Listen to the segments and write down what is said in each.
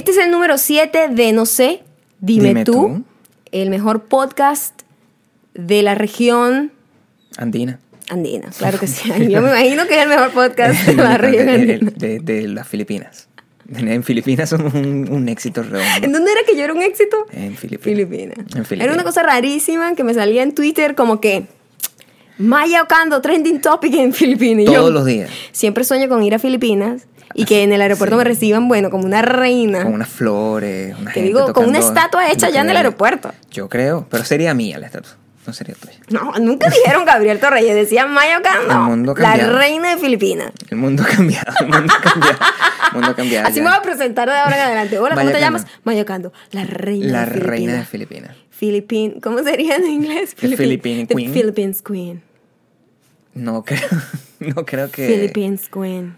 Este es el número 7 de No sé, dime, Dime tú, tú. el mejor podcast de la región Andina. andina. Claro que sí. Yo me imagino que es el mejor podcast de la región de, andina. de- de las Filipinas. En Filipinas somos un, un éxito ¿En redondo. dónde era que yo era un éxito? En Filipinas. En Filipinas. Era una cosa rarísima que me salía en Twitter como que Maya Ocando, trending topic en Filipinas. Yo Todos los días. Siempre sueño con ir a Filipinas y que en el aeropuerto Sí. me reciban, bueno, como una reina. Con unas flores, una Te gente digo, con una estatua hecha ya en el aeropuerto. Yo creo, pero sería mía la estatua, no sería tuya. No, nunca dijeron Gabriel Torreyes, decían El mundo la reina de Filipinas. El mundo cambiado, el mundo cambiado. El mundo cambiado. Así ya. me voy a presentar de ahora en adelante. Hola, ¿cómo Maya te llamas? Ocando. Maya Ocando, la reina La de Filipinas. reina de Filipinas. Philippine, ¿cómo sería en inglés? The Philippine The Queen. Philippines Queen. No creo, no creo que. Philippines Queen.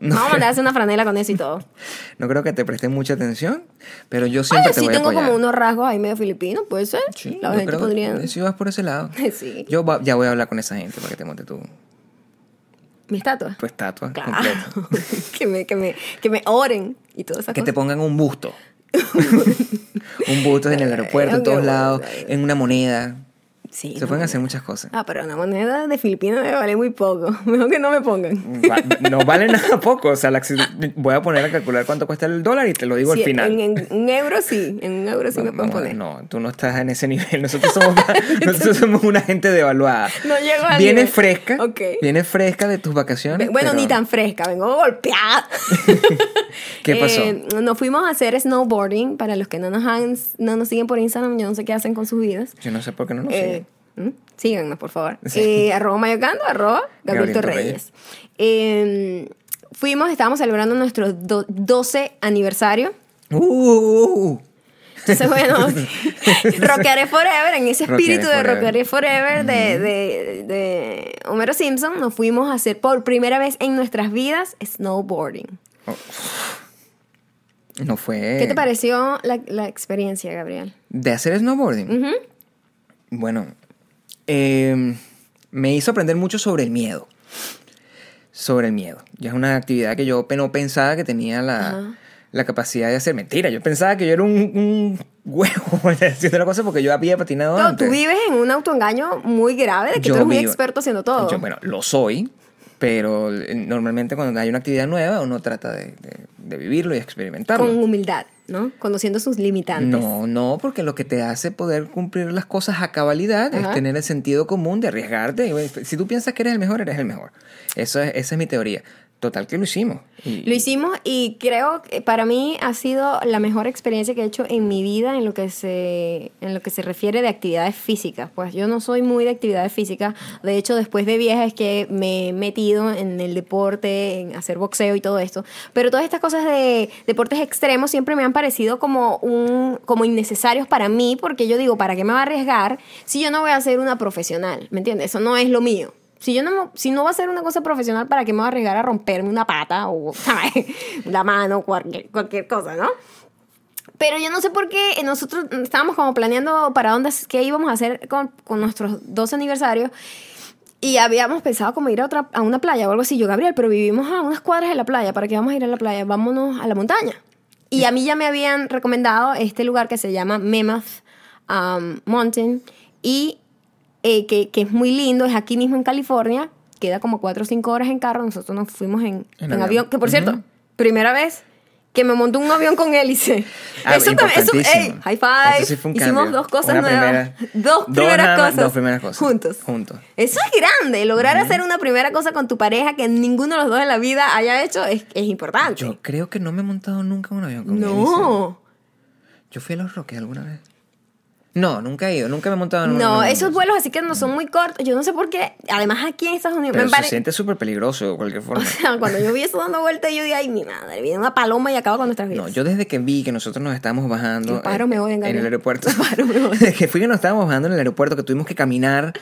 No, Vamos a mandarse una franela con eso y todo. no creo que te presten mucha atención, pero yo siempre Oye, te sí voy a tengo apoyar. como unos rasgos ahí medio filipinos, puede ser. Sí, La yo gente podría. que si vas por ese lado. Sí. Yo va- ya voy a hablar con esa gente para que te monte tu, Mi estatua. tu estatua Claro. completa. que, me, que, me, que me oren y todas esas Que te cosas. pongan un busto. un busto en el aeropuerto, en todos lados, en una moneda. Sí, Se no. pueden hacer muchas cosas. Ah, pero una moneda de Filipinas me vale muy poco. Mejor que no me pongan. Va- no vale nada poco. O sea, la- voy a poner a calcular cuánto cuesta el dólar y te lo digo Sí, al final. En, un euro sí, en un euro sí me pueden a- poner. No, tú no estás en ese nivel. Nosotros somos, nosotros somos una gente devaluada. No llego al Viene nivel. fresca. Ok. Viene fresca de tus vacaciones. Bueno, pero- ni tan fresca, vengo golpeada. ¿Qué pasó? Eh, nos fuimos a hacer snowboarding. Para los que no nos, han, no nos siguen por Instagram, yo no sé qué hacen con sus vidas. Yo no sé por qué no nos Eh, siguen. ¿Mm? Síganos, por favor. Sí. Eh, arroba mayocando, arroba Gabriel Gabriel Torreyes. Eh, fuimos, estábamos celebrando nuestro do- 12 aniversario. Uh, uh, uh. Entonces, bueno, Rockearé Forever, en ese espíritu de. Rockearé Forever de, de, de Homero Simpson, nos fuimos a hacer por primera vez en nuestras vidas snowboarding. No fue. ¿Qué te pareció la, la experiencia, Gabriel? De hacer snowboarding. Bueno, eh, me hizo aprender mucho sobre el miedo. Sobre el miedo. Ya es una actividad que yo no pensaba que tenía la, la capacidad de hacer. Mentira, yo pensaba que yo era un, un huevo haciendo la cosa porque yo había patinado No, antes. tú vives en un autoengaño muy grave de que tú eres muy vivo- experto haciendo todo. Yo, bueno, lo soy, pero eh, normalmente cuando hay una actividad nueva uno trata de, de- de vivirlo y experimentarlo. con humildad, ¿no? Conociendo sus limitantes. No, no, porque lo que te hace poder cumplir las cosas a cabalidad Ajá. es tener el sentido común de arriesgarte. Si tú piensas que eres el mejor, eres el mejor. Eso es, esa es mi teoría. Total que lo hicimos. Y- Lo hicimos y creo que para mí ha sido la mejor experiencia que he hecho en mi vida en lo que se en lo que se refiere de actividades físicas. Pues yo no soy muy de actividades físicas. De hecho, después de vieja es que me he metido en el deporte, en hacer boxeo y todo esto. Pero todas estas cosas de deportes extremos siempre me han parecido como un como innecesarios para mí porque yo digo, ¿para qué me va a arriesgar si yo no voy a ser una profesional? ¿Me entiendes? Eso no es lo mío. Si yo no, si no va a ser una cosa profesional, ¿para qué me voy a arriesgar a romperme una pata o la mano, cualquier, cualquier cosa, ¿no? Pero yo no sé por qué nosotros estábamos como planeando para dónde, qué íbamos a hacer con, con nuestros dos aniversarios. Y habíamos pensado como ir a, otra, a una playa o algo así. Yo, Gabriel, pero vivimos a unas cuadras de la playa. ¿Para qué vamos a ir a la playa? Vámonos a la montaña. Y a mí ya me habían recomendado este lugar que se llama Mammoth um, Mountain. Y eh, que, que es muy lindo, es aquí mismo en California. Queda como 4 o 5 horas en carro. Nosotros nos fuimos en, En en avión. avión. Que por cierto, Ujú. primera vez que me monto un avión con hélice. Ah, eso también, eso, importantísimo. ey, high five. Eso sí fue un Hicimos dos cosas nuevas. primera- dos dos primeras más, cosas. dos primeras cosas. Juntos. Juntos. Eso es grande. Lograr hacer una primera cosa con tu pareja que ninguno de los dos en la vida haya hecho es, es importante. Yo creo que no me he montado nunca un avión con hélice. no. Yo fui a los Roques alguna vez. No, nunca he ido, nunca me he montado en un No, esos vuelos así que no son muy cortos. Yo no sé por qué. Además, aquí en Estados Unidos Pero me se pare- siente súper peligroso de cualquier O forma. sea, cuando yo vi eso dando vueltas, yo dije, ay, mi madre, viene una paloma y acaba con nuestras vidas. No, yo desde que vi que nosotros nos estábamos bajando en, me odian, en el aeropuerto, pájaros me desde que fui que nos estábamos bajando en el aeropuerto, que tuvimos que caminar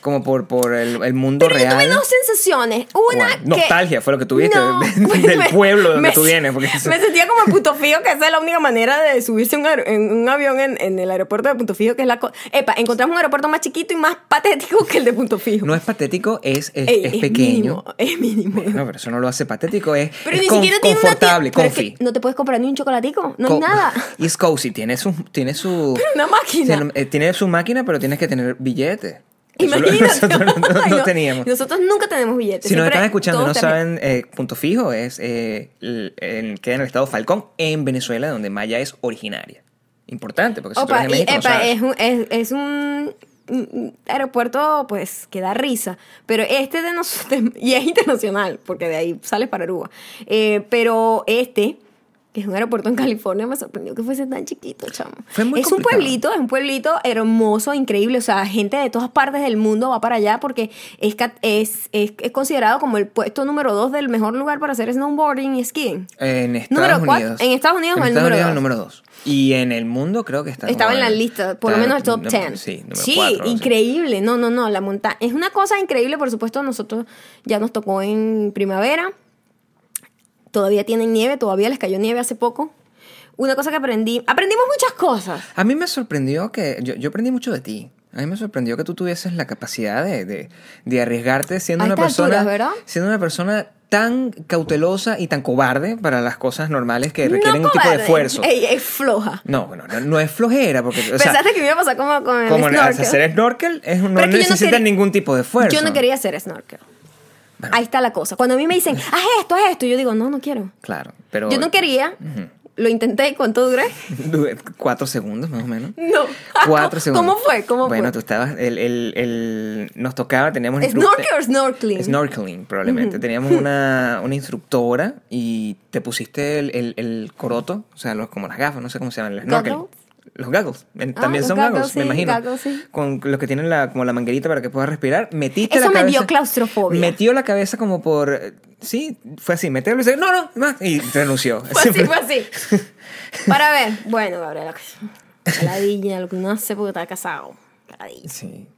como por, por el, el mundo Pero yo real. tuve dos sensaciones. Una Bueno, que... nostalgia fue lo que tuviste No, de- del me- pueblo donde me- tú vienes. Porque Me sentía como en Punto Fijo, que esa es la única manera de subirse un en un avión en, en el aeropuerto de Punto Fijo Fijo, que es la cosa. Epa, encontramos un aeropuerto más chiquito y más patético que el de Punto Fijo. No es patético, es, es, Ey, es pequeño. mínimo, es mínimo. No, pero eso no lo hace patético, es, Pero ni con- tiene una confortable, pero comfy. no te puedes comprar ni un chocolatico, no hay nada. Y es cozy, tiene su, tiene su, Una máquina. tiene, eh, tiene su máquina, pero tienes que tener billetes. Imagínate. Nosotros no, no- Ay, no teníamos. Nosotros nunca tenemos billetes. Si nos están escuchando y no saben, eh, Punto Fijo es eh, el- queda en el estado Falcón, en Venezuela, donde Maya es originaria. Importante, porque si tú Opa, eres de y, México, no epa, sabes. es un, es, es un aeropuerto pues que da risa, pero este de nosotros, y es internacional, porque de ahí sale para Aruba, Eh, pero este, que es un aeropuerto en California, me sorprendió que fuese tan chiquito, chamo. Fue muy es complicado. un pueblito, es un pueblito hermoso, increíble, o sea, gente de todas partes del mundo va para allá porque es, es, es, es considerado como el puesto número dos del mejor lugar para hacer snowboarding y skiing. En Estados Número cuatro- Unidos. en Estados Unidos En el Estados número Unidos dos. el número dos. Y en el mundo creo que está Estaba en la lista, por lo menos el top número- 10. Sí, cuatro, increíble. No, no, no, la montaña. Es una cosa increíble, por supuesto, nosotros ya nos tocó en primavera. Todavía tienen nieve, todavía les cayó nieve hace poco. Una cosa que aprendí, aprendimos muchas cosas. A mí me sorprendió que. Yo, yo aprendí mucho de ti. A mí me sorprendió que tú tuvieses la capacidad de, de, de arriesgarte siendo A una persona. Siendo una persona tan cautelosa y tan cobarde para las cosas normales que requieren no un tipo de esfuerzo. Ey, es floja. No, bueno, no, no es flojera, porque. O sea, Pensaste que me iba a pasar como con el como snorkel. hacer snorkel es, no necesita ningún tipo de esfuerzo. Yo no quería hacer snorkel. Ahí está la cosa. Cuando a mí me dicen, haz esto, haz esto, yo digo, no, no quiero. Claro, pero. Yo no quería. Lo intenté ¿cuánto duré? Duré Cuatro segundos más o menos. No. Cuatro segundos. ¿Cómo fue? ¿Cómo bueno, fue? tú estabas. El, el, el- nos tocaba, teníamos. ¿Snorkel o snorkeling? Snorkeling, probablemente. Teníamos una, una instructora y te pusiste el, el, el coroto, o sea, los, como las gafas, no sé cómo se llaman, el snorkel. ¿Goggles? Los goggles. En- Ah, También son goggles, me imagino. sí. Con los que tienen la, como la manguerita para que puedas respirar. Metiste Eso la me cabeza. dio claustrofobia. Metió la cabeza como por. eh, Sí, fue así. Metió y dice, no, no, más. Y renunció. Fue así, fue así. Para ver. Bueno, Gabriela. Caladilla, lo que uno hace porque está casado. Caladilla. Sí.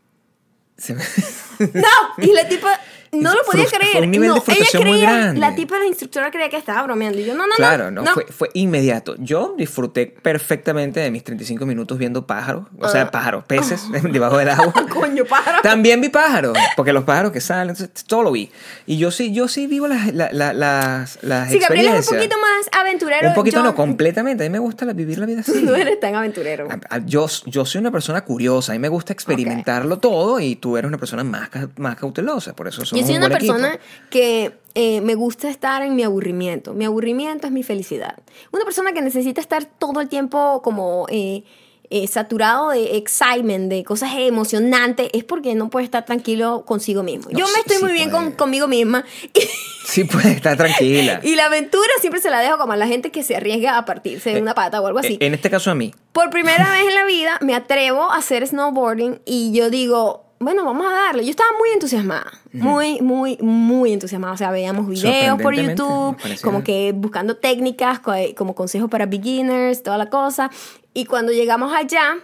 Se me- No, y la tipa no lo podía creer. fue un nivel no, de frustración ella muy creía, grande. La tipa, la instructora creía que estaba bromeando. Y yo, no, no, Claro, no. no, Fue, fue inmediato. Yo disfruté perfectamente de mis 35 minutos viendo pájaros, o sea, Ah. pájaros, peces debajo del agua. Coño, pájaro. También vi pájaros, porque los pájaros que salen, entonces, todo lo vi. Y yo sí, yo sí vivo las, la- la- las, las Sí, Gabriela es un poquito más aventurero. Un poquito yo- no, completamente. A mí me gusta la- vivir la vida así. Tú no eres tan aventurero. Yo, yo soy una persona curiosa, a mí me gusta experimentarlo todo y tú eres una persona más, más cautelosa, por eso somos Yo soy un una persona que eh, me gusta estar en mi aburrimiento. Mi aburrimiento es mi felicidad. Una persona que necesita estar todo el tiempo como eh, eh, saturado de excitement, de cosas emocionantes, es porque no puede estar tranquilo consigo mismo. No, Yo me estoy sí muy bien puede. con, conmigo misma. Sí, puedes estar tranquila. Y la aventura siempre se la dejo como a la gente que se arriesga a partirse de una pata o algo así. Eh, En este caso a mí. Por primera vez en la vida me atrevo a hacer snowboarding y yo digo, bueno, vamos a darle. Yo estaba muy entusiasmada, muy, muy, muy entusiasmada. O sea, veíamos videos por YouTube, como que buscando técnicas, co- como consejos para beginners, toda la cosa. Y cuando llegamos allá,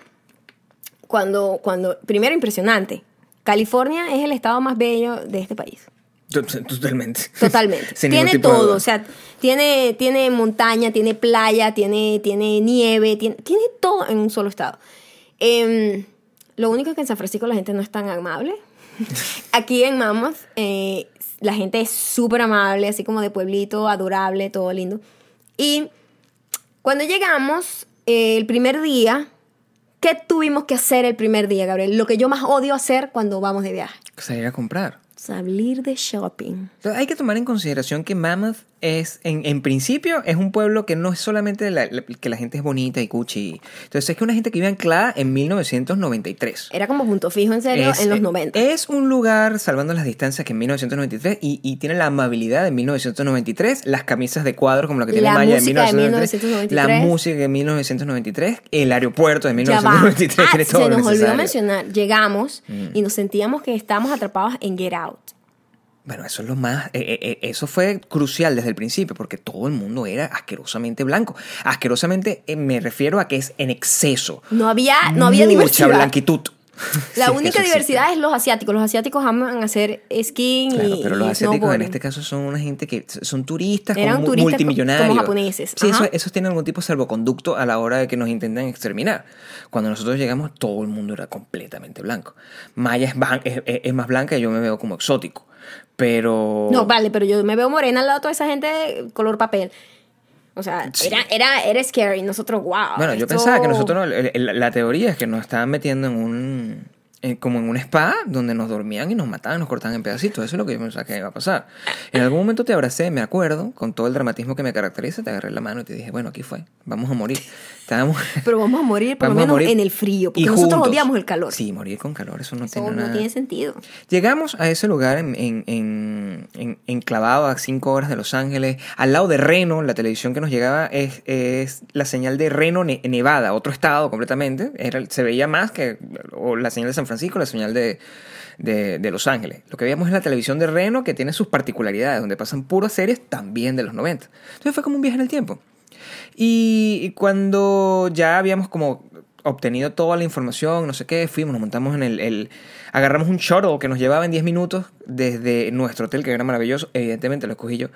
cuando, cuando, primero impresionante, California es el estado más bello de este país. Tot- Totalmente. Totalmente. Tiene de todo, duda. o sea, tiene, tiene montaña, tiene playa, tiene, tiene nieve, tiene, tiene todo en un solo estado. Em, lo único es que en San Francisco la gente no es tan amable. Aquí en Mammoth eh, la gente es súper amable, así como de pueblito, adorable, todo lindo. Y cuando llegamos, eh, el primer día, ¿qué tuvimos que hacer el primer día, Gabriel? Lo que yo más odio hacer cuando vamos de viaje. Salir a comprar. Salir de shopping. Hay que tomar en consideración que Mammoth es, en, en principio, es un pueblo que no es solamente la- la- que la gente es bonita y cuchi. Entonces, es que una gente que vive anclada en 1993. Era como punto fijo, en serio, Es- en los eh, 90. Es un lugar, salvando las distancias, que en 1993 y, y tiene la amabilidad de 1993, las camisas de cuadros como la que tiene La Maya de música de 1993, la 1993. música de 1993, el aeropuerto de Ya va. 1993, Ah, tiene todo se nos olvidó. Mm. mencionar. Llegamos y nos sentíamos que estábamos atrapados en Get Out. Bueno, eso es lo más. eh, eh, eh, eso fue crucial desde el principio, porque todo el mundo era asquerosamente blanco. Asquerosamente eh, me refiero a que es en exceso. No había, no había Mucha diversidad. blanquitud. La Sí, única diversidad es los asiáticos. Los asiáticos aman hacer Claro, y pero los y asiáticos en este caso son una gente que son turistas, Eran como turistas multimillonarios. como japoneses, Sí, eso- esos tienen algún tipo de salvoconducto a la hora de que nos intentan exterminar. Cuando nosotros llegamos, todo el mundo era completamente blanco. Maya es más blanca y yo me veo como exótico. Pero. No, vale, pero yo me veo morena al lado de toda esa gente color papel. O sea, Sí. era, era, era scary. Nosotros, wow. Bueno, yo pensaba que nosotros, el- el- la teoría es que nos estaban metiendo en un, en- como en un spa donde nos dormían y nos mataban, nos cortaban en pedacitos. Eso es lo que yo pensaba que iba a pasar. En algún momento te abracé, me acuerdo, con todo el dramatismo que me caracteriza, te agarré la mano y te dije, bueno, aquí fue, vamos a morir. Estábamos... Pero vamos a morir por lo menos morir en el frío. Porque y nosotros juntos. odiamos el calor. Sí, morir con calor, eso no Eso tiene no nada. tiene sentido. Llegamos a ese lugar en, en, en- en- enclavado a cinco horas de Los Ángeles. Al lado de Reno, la televisión que nos llegaba es, es la señal de Reno, Ne- Nevada, otro estado completamente. Era, se veía más que o la señal de San Francisco, la señal de, de, de Los Ángeles. Lo que veíamos es la televisión de Reno que tiene sus particularidades, donde pasan puras series también de los 90. Entonces fue como un viaje en el tiempo. Y cuando ya habíamos como obtenido toda la información, no sé qué, fuimos, nos montamos en el... el- agarramos un shuttle que nos llevaba en 10 minutos desde nuestro hotel, que era maravilloso, evidentemente lo escogí yo,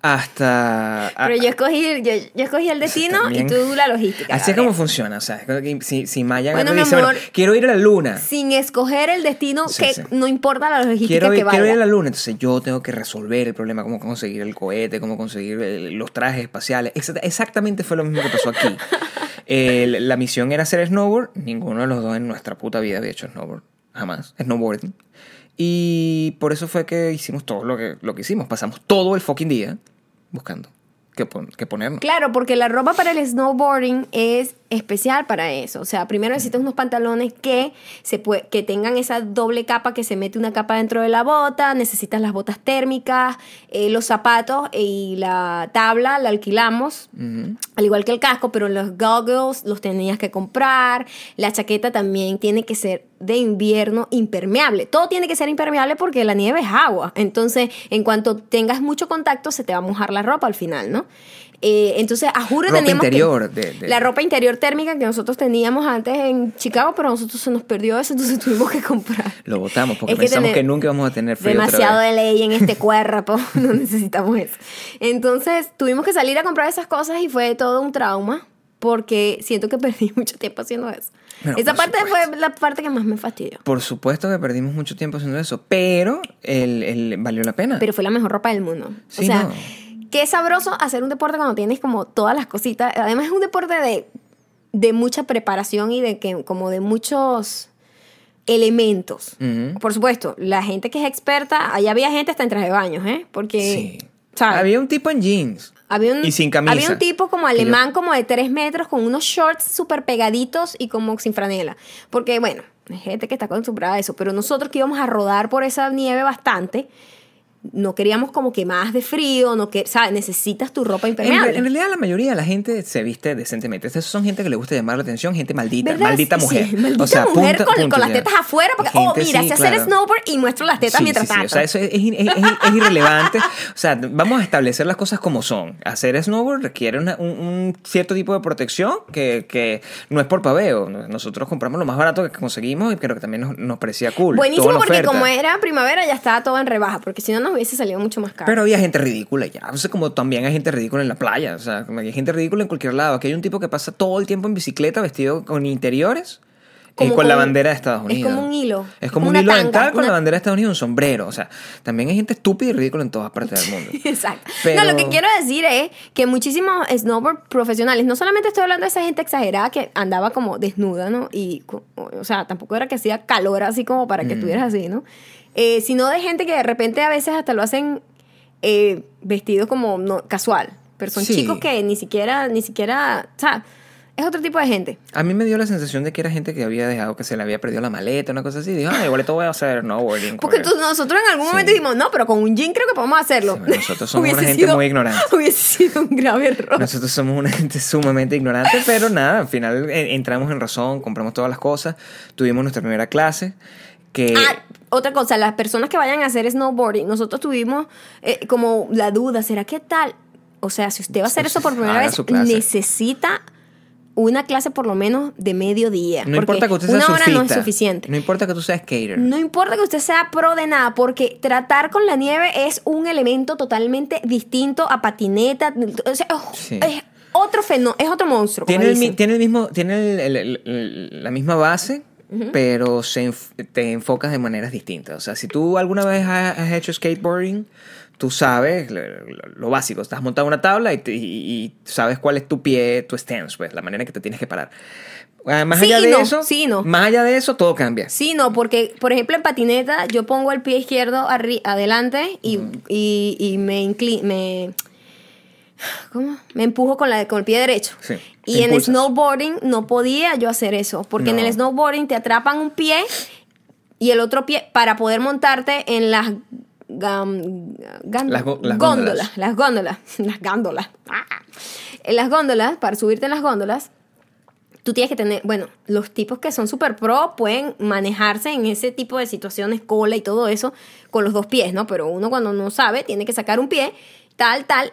hasta... a- Pero yo escogí, yo, yo escogí el destino también- y tú la logística. Así es como funciona, o sea, si, si Maya Bueno, dice, bueno, quiero ir a la luna, Sin escoger el destino, Sí, que sí. no importa la logística quiero que ir, quiero ir a vaya. la luna, entonces yo tengo que resolver el problema, cómo conseguir el cohete, cómo conseguir el- los trajes espaciales. Exact- Exactamente fue lo mismo que pasó aquí. La misión era hacer snowboard, ninguno de los dos en nuestra puta vida había hecho snowboard, jamás, snowboarding. Y por eso fue que hicimos todo lo que, lo que hicimos, pasamos todo el fucking día buscando qué, pon-. Claro, porque la ropa para el snowboarding es especial para eso. O sea, primero necesitas unos pantalones que, se que tengan esa doble capa que se mete una capa dentro de la bota, necesitas las botas térmicas, eh, los zapatos y la tabla la alquilamos. Al igual que el casco, pero los goggles los tenías que comprar. La chaqueta también tiene que ser de invierno impermeable. Todo tiene que ser impermeable porque la nieve es agua. Entonces, en cuanto tengas mucho contacto, se te va a mojar la ropa al final, ¿no? Eh, entonces, a juro Ropa teníamos que- interior de- de- La ropa interior térmica que nosotros teníamos antes en Chicago, pero a nosotros se nos perdió eso, entonces tuvimos que comprar. Lo votamos porque Es que pensamos que nunca íbamos a tener frío otra Demasiado vez. de ley en este cuerpo, no necesitamos eso. Entonces tuvimos que salir a comprar esas cosas y fue todo un trauma porque siento que perdí mucho tiempo haciendo eso. Bueno, Esa parte supuesto. fue la parte que más me fastidió. Por supuesto que perdimos mucho tiempo haciendo eso, pero el, el- valió la pena. Pero fue la mejor ropa del mundo. Sí, o sea, no. Qué sabroso hacer un deporte cuando tienes como todas las cositas. Además es un deporte de, de mucha preparación y de que como de muchos elementos. Ujú. Por supuesto, la gente que es experta, allá había gente hasta en traje de baños, ¿eh? Porque Sí. ¿sabes? Había un tipo en jeans. Había un, y sin camisa. Había un tipo como Que yo- alemán, como de tres metros, con unos shorts súper pegaditos y como sin franela. Porque, bueno, hay gente que está acostumbrada a eso, pero nosotros que íbamos a rodar por esa nieve bastante, no queríamos como que más de frío, no que, ¿sabes? Necesitas tu ropa impermeable. en realidad la mayoría de la gente se viste decentemente. Estas son gente que le gusta llamar la atención, gente maldita, ¿Verdad? maldita Sí, mujer. maldita o sea, mujer punto- con, punto con las tetas afuera, porque, oh, mira, sí, claro. snowboard y muestro las tetas Sí, mientras sí, sí. tanto. O sea, eso es, es- es- es irrelevante. O sea, vamos a establecer las cosas como son. Hacer snowboard requiere una- un, un cierto tipo de protección que, que no es por paveo. Nosotros compramos lo más barato que conseguimos y creo que también nos, nos parecía cool. Buenísimo porque oferta. como era primavera ya estaba todo en rebaja, porque si no nos hubiese salido mucho más caro. Pero había gente ridícula ya. O sea, como también hay gente ridícula en la playa. O sea, como hay gente ridícula en cualquier lado. Aquí hay un tipo que pasa todo el tiempo en bicicleta vestido con interiores. Como con con- la bandera de Estados es Unidos. como un hilo, Es como un una hilo dental con una- la bandera de Estados Unidos y un sombrero. O sea, también hay gente estúpida y ridícula en todas partes del mundo. Exacto. Pero- No, lo que quiero decir es que muchísimos snowboard profesionales, no solamente estoy hablando de esa gente exagerada que andaba como desnuda, ¿no? Y, o sea, tampoco era que hacía calor así como para Mm. que estuvieras así, ¿no? Eh, sino de gente que de repente a veces hasta lo hacen eh, vestidos como no, casual. Pero son Sí. chicos que ni siquiera, ni siquiera, o sea, es otro tipo de gente. A mí me dio la sensación de que era gente que había dejado que se le había perdido la maleta, una cosa así. Dijo, ah, igual esto voy a hacer snowboarding. Porque porque- tú- nosotros en algún momento Sí. dijimos, no, pero con un jean creo que podemos hacerlo. Sí, nosotros somos una gente sido- muy ignorante. Hubiese sido un grave error. Nosotros somos una gente sumamente ignorante, pero nada, al final eh, entramos en razón, compramos todas las cosas, tuvimos nuestra primera clase, que... Ah, otra cosa, las personas que vayan a hacer snowboarding, nosotros tuvimos eh, como la duda, ¿será que tal? O sea, si usted va a hacer eso por primera Haga vez, necesita una clase por lo menos de mediodía. No importa que usted sea una hora no es suficiente. No importa que tú seas skater. No importa que usted sea pro de nada, porque tratar con la nieve es un elemento totalmente distinto a patineta. O sea, es- Sí. es otro fenómeno, es otro monstruo. Tiene el, tiene mismo, tiene el- la misma base, pero se enf- te enfocas de maneras distintas. O sea, si tú alguna vez has, hecho skateboarding, tú sabes lo, lo- básico. Estás montado en una tabla y, te- y- y sabes cuál es tu pie, tu stance, pues, la manera en que te tienes que parar. Ah, Más Sí allá de no, eso, sí no. más allá de eso, todo cambia. Sí, no, porque, por ejemplo, en patineta yo pongo el pie izquierdo adelante y, y, y me me... ¿Cómo? Me empujo con, la, con el pie derecho. Sí, y en impulsas. snowboarding no podía yo hacer eso, porque en el snowboarding te atrapan un pie y el otro pie para poder montarte en las... gán- Las go- las góndolas, góndolas. las góndolas, las gándolas. Ah. En las góndolas, para subirte en las góndolas, tú tienes que tener, bueno, los tipos que son super pro pueden manejarse en ese tipo de situaciones, cola y todo eso, con los dos pies, ¿no? Pero uno cuando no sabe, tiene que sacar un pie, tal, tal.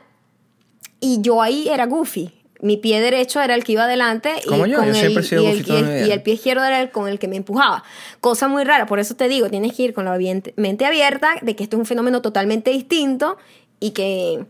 Y yo ahí era goofy. Mi pie derecho era el que iba adelante y, Como yo, con yo el, siempre he sido y, el, y el- y el pie izquierdo era el con el que me empujaba. Cosa muy rara, por eso te digo, tienes que ir con la mente abierta de que esto es un fenómeno totalmente distinto y que,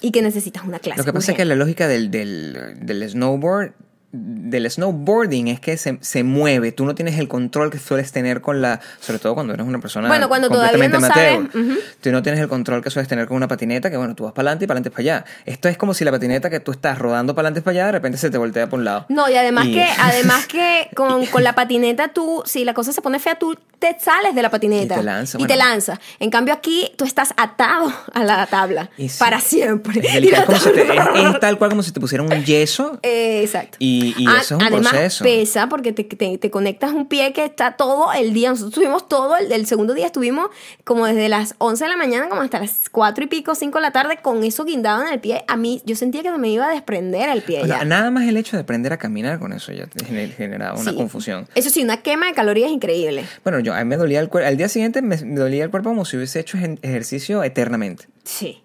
y que necesitas una clase. Lo que pasa es que la lógica del, del, del snowboard, del snowboarding es que se, se mueve. Tú no tienes el control que sueles tener con la, sobre todo cuando eres una persona Bueno, cuando completamente no amateur. ujú. Tú no tienes el control que sueles tener con una patineta, que bueno, tú vas para adelante y para adelante para allá. Esto es como si la patineta que tú estás rodando para adelante para allá, de repente se te voltea por un lado. No, y además Y- que, además que con, con la patineta tú, si la cosa se pone fea, tú te sales de la patineta. Y te lanza, Y te bueno. lanza. En cambio aquí tú estás atado a la tabla Y sí. para siempre. Es, delicado, la es como si te- es- es tal cual como si te pusieran un yeso Eh, exacto. Y- y eso es un además, proceso. pesa porque te, te- te conectas un pie que está todo el día. Nosotros estuvimos todo el, el segundo día, estuvimos como desde las 11 de la mañana como hasta las 4 y pico, 5 de la tarde con eso guindado en el pie. A mí, yo sentía que me iba a desprender el pie. O sea, ya. nada más el hecho de aprender a caminar con eso ya te gener- generaba una Sí. confusión. Eso sí, una quema de calorías increíble. Bueno, yo a mí me dolía el cuerpo. Al día siguiente me, me dolía el cuerpo como si hubiese hecho ejercicio eternamente. Sí,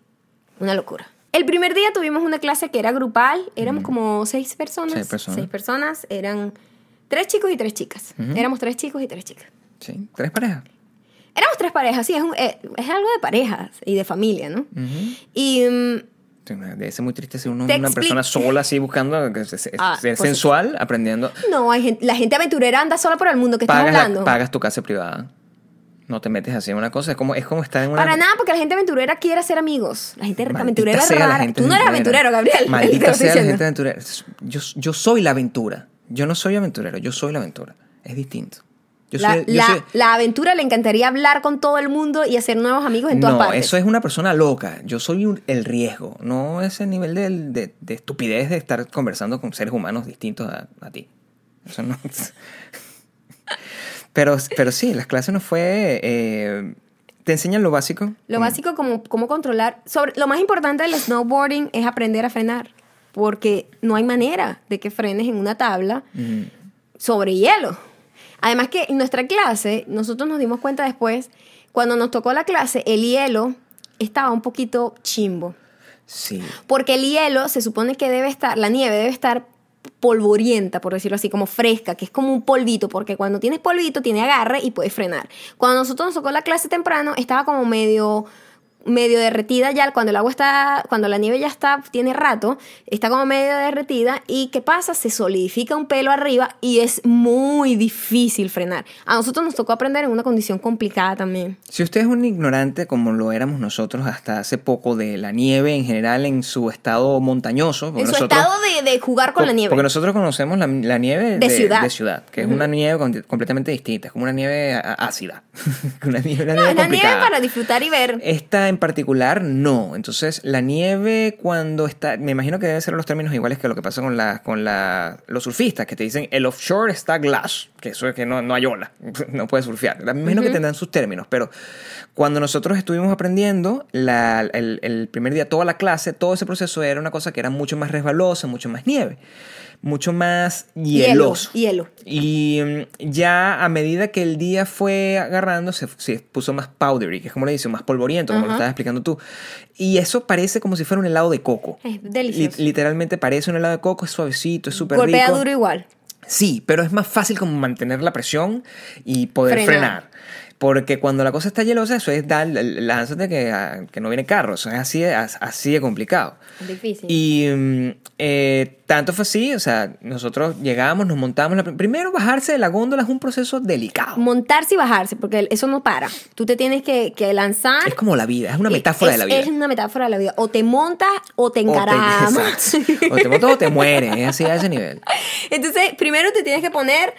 una locura. El primer día tuvimos una clase que era grupal, éramos como seis personas. Seis personas. Seis personas, eran tres chicos y tres chicas. Éramos tres chicos y tres chicas. Sí, tres parejas. Éramos tres parejas, sí, es, un- eh, es algo de parejas y de familia, ¿no? Y Sí, Debe ser muy triste ser uno, una persona sola así buscando Ah, ser pues- sensual, aprendiendo. no, hay gente, la gente aventurera anda sola por el mundo, que estás Pagas, la- hablando? pagas tu casa privada. No te metes así en una cosa. Es como, es como estar en una. Para nada, porque la gente aventurera quiere ser amigos. La gente Maldita aventurera es rara. Tú no eres aventurero, Gabriel. Maldita sea la gente aventurera. Yo, yo soy la aventura. Yo no soy aventurero, yo soy la aventura. Es distinto. Yo La, soy, yo la- soy- la aventura le encantaría hablar con todo el mundo y hacer nuevos amigos en todas no, partes. eso es una persona loca. Yo soy un- el riesgo, no ese nivel de, de- de estupidez de estar conversando con seres humanos distintos a, a ti. Eso no. pero, pero sí, las clases no fue. eh, te enseñan lo básico. Lo básico como cómo controlar. Sobre, lo más importante del snowboarding es aprender a frenar. Porque no hay manera de que frenes en una tabla Mm. sobre hielo. Además que en nuestra clase, nosotros nos dimos cuenta después, cuando nos tocó la clase, el hielo estaba un poquito chimbo. Sí. Porque el hielo se supone que debe estar, la nieve debe estar polvorienta, por decirlo así, como fresca, que es como un polvito, porque cuando tienes polvito tiene agarre y puedes frenar. Cuando nosotros nos tocó la clase temprano, estaba como medio medio derretida ya, cuando el agua está, cuando la nieve ya está, tiene rato, está como medio derretida y ¿qué pasa? Se solidifica un pelo arriba y es muy difícil frenar. A nosotros nos tocó aprender en una condición complicada también. Si usted es un ignorante, como lo éramos nosotros hasta hace poco, de la nieve en general en su estado montañoso. En su nosotros- estado de, de jugar con la nieve. Porque nosotros conocemos la, la nieve De ciudad. ciudad, que es una nieve con- completamente distinta, es como una nieve ácida. una nieve, una no, nieve es la nieve para disfrutar y ver. Esta en particular no. Entonces, la nieve cuando está, me imagino que deben ser los términos iguales que lo que pasa con la, con la, los surfistas, que te dicen el offshore está glass, que eso es que no, no hay ola, no puedes surfear. Me imagino que tendrán sus términos, pero cuando nosotros estuvimos aprendiendo, la- el, el primer día, toda la clase, todo ese proceso era una cosa que era mucho más resbalosa, mucho más nieve, mucho más hieloso. Hielo. Y mm, ya a medida que el día fue agarrando, se, se puso más powdery, que es como le dicen, más polvoriento, como lo Ajá. estabas explicando tú. Y eso parece como si fuera un helado de coco. Es delicioso. Li- literalmente parece un helado de coco, es suavecito, es súper rico. Golpea duro igual. Sí, pero es más fácil como mantener la presión y poder Frenar. frenar. Porque cuando la cosa está hielosa, eso es dar, lánzate que, ah, que no viene carro. Eso es así, de- así de complicado. Difícil. Y mm, eh, tanto fue así, o sea, nosotros llegamos, nos montamos. La, primero, bajarse de la góndola es un proceso delicado. Montarse y bajarse, porque eso no para. Tú te tienes que, que lanzar. Es como la vida, es una metáfora Es- de la vida. Es una metáfora de la vida. O te montas o te O te, encaramas. exacto. o te montas o te mueres, es así a ese nivel. Entonces, primero te tienes que poner,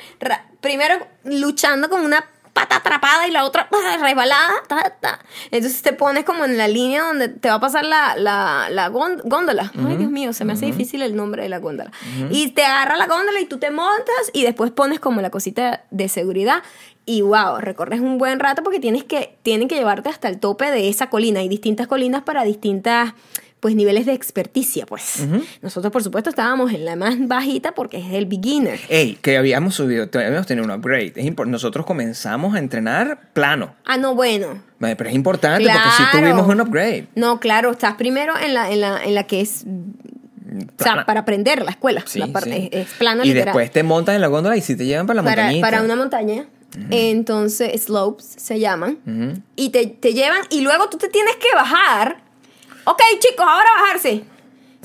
primero luchando con una pata atrapada y la otra resbalada. ta, ta. Entonces te pones como en la línea donde te va a pasar la, la, la gón- góndola. Ay, Dios mío, se me hace difícil el nombre de la góndola. Y te agarra la góndola y tú te montas y después pones como la cosita de seguridad. Y wow, recorres un buen rato porque tienes que, tienen que llevarte hasta el tope de esa colina. Hay distintas colinas para distintas pues niveles de experticia, pues. Nosotros, por supuesto, estábamos en la más bajita porque es el beginner. Ey, que habíamos subido, habíamos tenido un upgrade. Es nosotros comenzamos a entrenar plano. Ah, no, bueno. Pero es importante porque sí Claro. tuvimos un upgrade. No, claro, estás primero en la, en la, en la que es. O sea, Plana. para aprender la escuela. Sí, la parte, sí. Es, es plano Y literal. después te montas en la góndola y si te llevan para la para, montañita. para una montaña. Entonces, slopes se llaman. Ujú. Y te, te llevan. Y luego tú te tienes que bajar. Ok, chicos, ahora bajarse.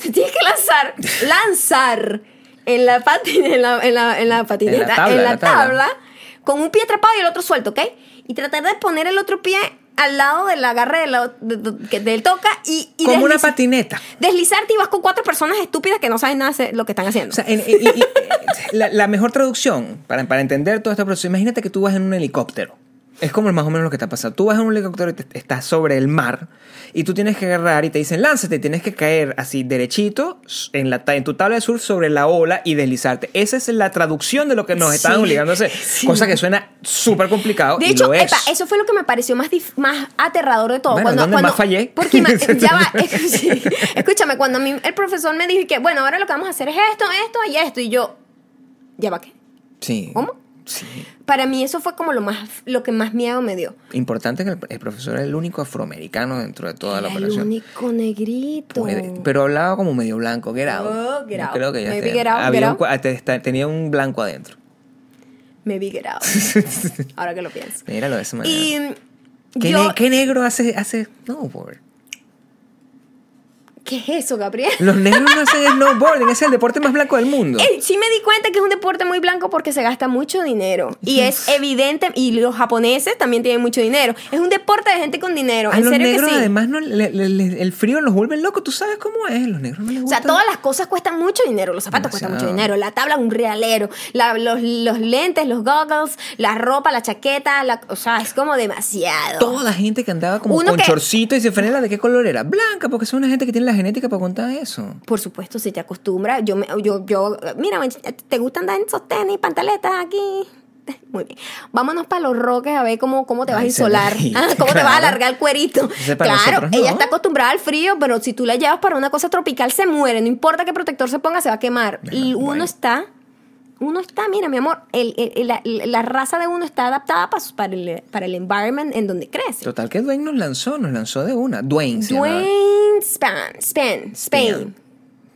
Te tienes que lanzar. lanzar en la, pati- en la, en la, en la patineta. En la tabla, en la tabla. tabla. Con un pie atrapado y el otro suelto, ¿ok? Y tratar de poner el otro pie al lado del agarre de la- de- del toca y, y Como una patineta. deslizarte y vas con cuatro personas estúpidas que no saben nada de lo que están haciendo. O sea, en- en- y- y- la, la mejor traducción para, para entender todo este proceso, imagínate que tú vas en un helicóptero. Es como más o menos lo que te ha pasado. Tú vas en un helicóptero y te- estás sobre el mar y tú tienes que agarrar y te dicen, lánzate, tienes que caer así derechito en, la, en tu tabla de surf sobre la ola y deslizarte. Esa es la traducción de lo que nos Sí. estaban obligando a hacer. Cosa que suena súper complicado De y hecho, lo es. epa, eso fue lo que me pareció más, dif- más aterrador de todo. Bueno, cuando, ¿dónde cuando- más fallé? Porque ya va, escúchame, cuando a mí el profesor me dijo que, bueno, ahora lo que vamos a hacer es esto, esto y esto, y yo, ya va, ¿qué? Sí. ¿Cómo? Sí. Para mí eso fue como lo más, lo que más miedo me dio. Importante que el, el profesor era el único afroamericano dentro de toda la Era el operación. único negrito. Puede- pero hablaba como medio blanco, out. Oh, get Yo out. creo que ya Maybe get out, había get un out. tenía un blanco adentro. Me vi get out. ahora que lo pienso. Míralo de esa manera. Y ¿Qué, yo, ne- qué negro hace, hace snowboard? ¿Qué es eso, Gabriel? Los negros no hacen snowboarding, es el deporte más blanco del mundo. Ey, sí me di cuenta que es un deporte muy blanco porque se gasta mucho dinero. Y es evidente, y los japoneses también tienen mucho dinero. Es un deporte de gente con dinero. A en los serio negros que sí. además no, le- le- le- el frío los vuelve locos, tú sabes cómo es, los negros no les O gusta. sea, todas las cosas cuestan mucho dinero. Los zapatos cuestan mucho Demasiado. dinero. La tabla, un realero. La- los, los lentes, los goggles, la ropa, la chaqueta. la- o sea, es como demasiado. Toda la gente que andaba como Uno con que- chorcito y se franela, ¿de qué color era? Blanca, porque son una gente que tiene la genética para contar eso. Por supuesto, si te acostumbras. Yo, me, yo, yo, mira, ¿te gusta andar en sostenes y pantaletas aquí? Muy bien. Vámonos para los roques a ver cómo, cómo te vas a Ay, insolar. Ah, cómo te vas a claro. alargar el cuerito. Claro, nosotros no. ella está acostumbrada al frío, pero si tú la llevas para una cosa tropical, se muere. No importa qué protector se ponga, se va a quemar. Y uno bueno. está. Uno está, mira, mi amor, el- el- la, la raza de uno está adaptada para, para, el, para el environment en donde crece. Total que Dwayne nos lanzó, nos lanzó de una. Dwayne llamaba. Dwayne Span, Spain, Spain.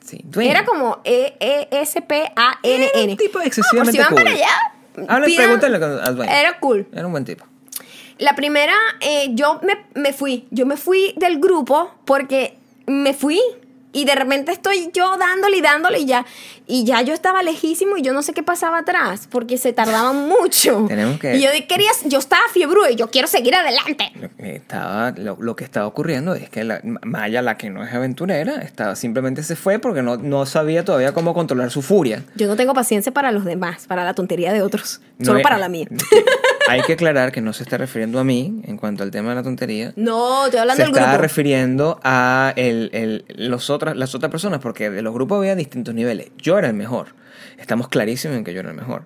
Sí, Dwayne. Era como E E-S-P-A-N-N. Era un tipo No, excesivamente por si van cool. para allá. Habla, pidan- pregúntale a Dwayne. Era cool. Era un buen tipo. La primera, eh, yo me, me fui. Yo me fui del grupo porque me fui. Y de repente estoy yo dándole y dándole y ya. Y ya yo estaba lejísimo y yo no sé qué pasaba atrás porque se tardaban mucho. Tenemos que- Y yo quería, yo estaba fiebre y yo quiero seguir adelante. Lo que, estaba, lo, lo que estaba ocurriendo es que la, Maya, la que no es aventurera, estaba, simplemente se fue porque no, no sabía todavía cómo controlar su furia. Yo no tengo paciencia para los demás, para la tontería de otros. No solo es- para la mía. hay que aclarar que no se está refiriendo a mí en cuanto al tema de la tontería. No, estoy hablando se del está grupo. refiriendo a el, el- los otras, las otras personas, porque de los grupos había distintos niveles. Yo era el mejor. Estamos clarísimos en que yo era el mejor.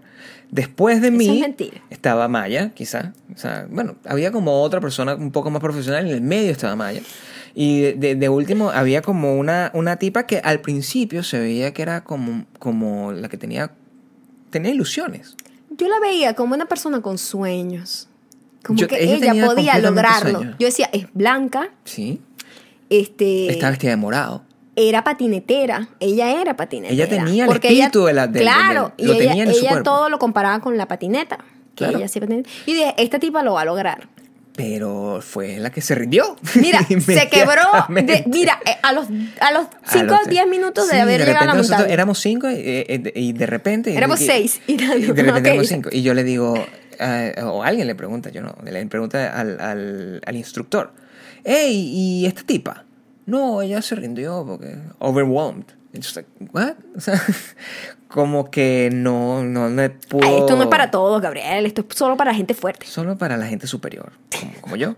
Después de Eso mí es estaba Maya, quizás. O sea, bueno, había como otra persona un poco más profesional. En el medio estaba Maya. Y de, de- de último había como una, una tipa que al principio se veía que era como, como la que tenía, tenía ilusiones. Yo la veía como una persona con sueños. Como Yo- que ella ella, podía lograrlo. sueños. Yo decía, es blanca, Sí. este, Estaba vestida de morado. era patinetera. Ella era patinetera. Ella tenía el Porque espíritu de la- del- Claro, lo y ella, en su ella todo lo comparaba con la patineta. Que Claro. ella sí patineta. Y dije, esta tipa lo va a lograr. Pero fue la que se rindió. Mira, se quebró. de- mira, eh, a los, a los A 5 los- o 10 minutos de Sí, haber llegado a la nosotros montaña. Éramos cinco y, eh, y de repente. Éramos y- seis, y Y de repente éramos cinco. Y yo le digo, eh, o alguien le pregunta, yo no, le pregunta al, al, al instructor, hey, ¿y esta tipa? No, ella se rindió porque overwhelmed. And just like, what? O sea, como que no, no le pudo. Ay, esto no es para todos, Gabriel. Esto es solo para gente fuerte. Solo para la gente superior, como, como yo.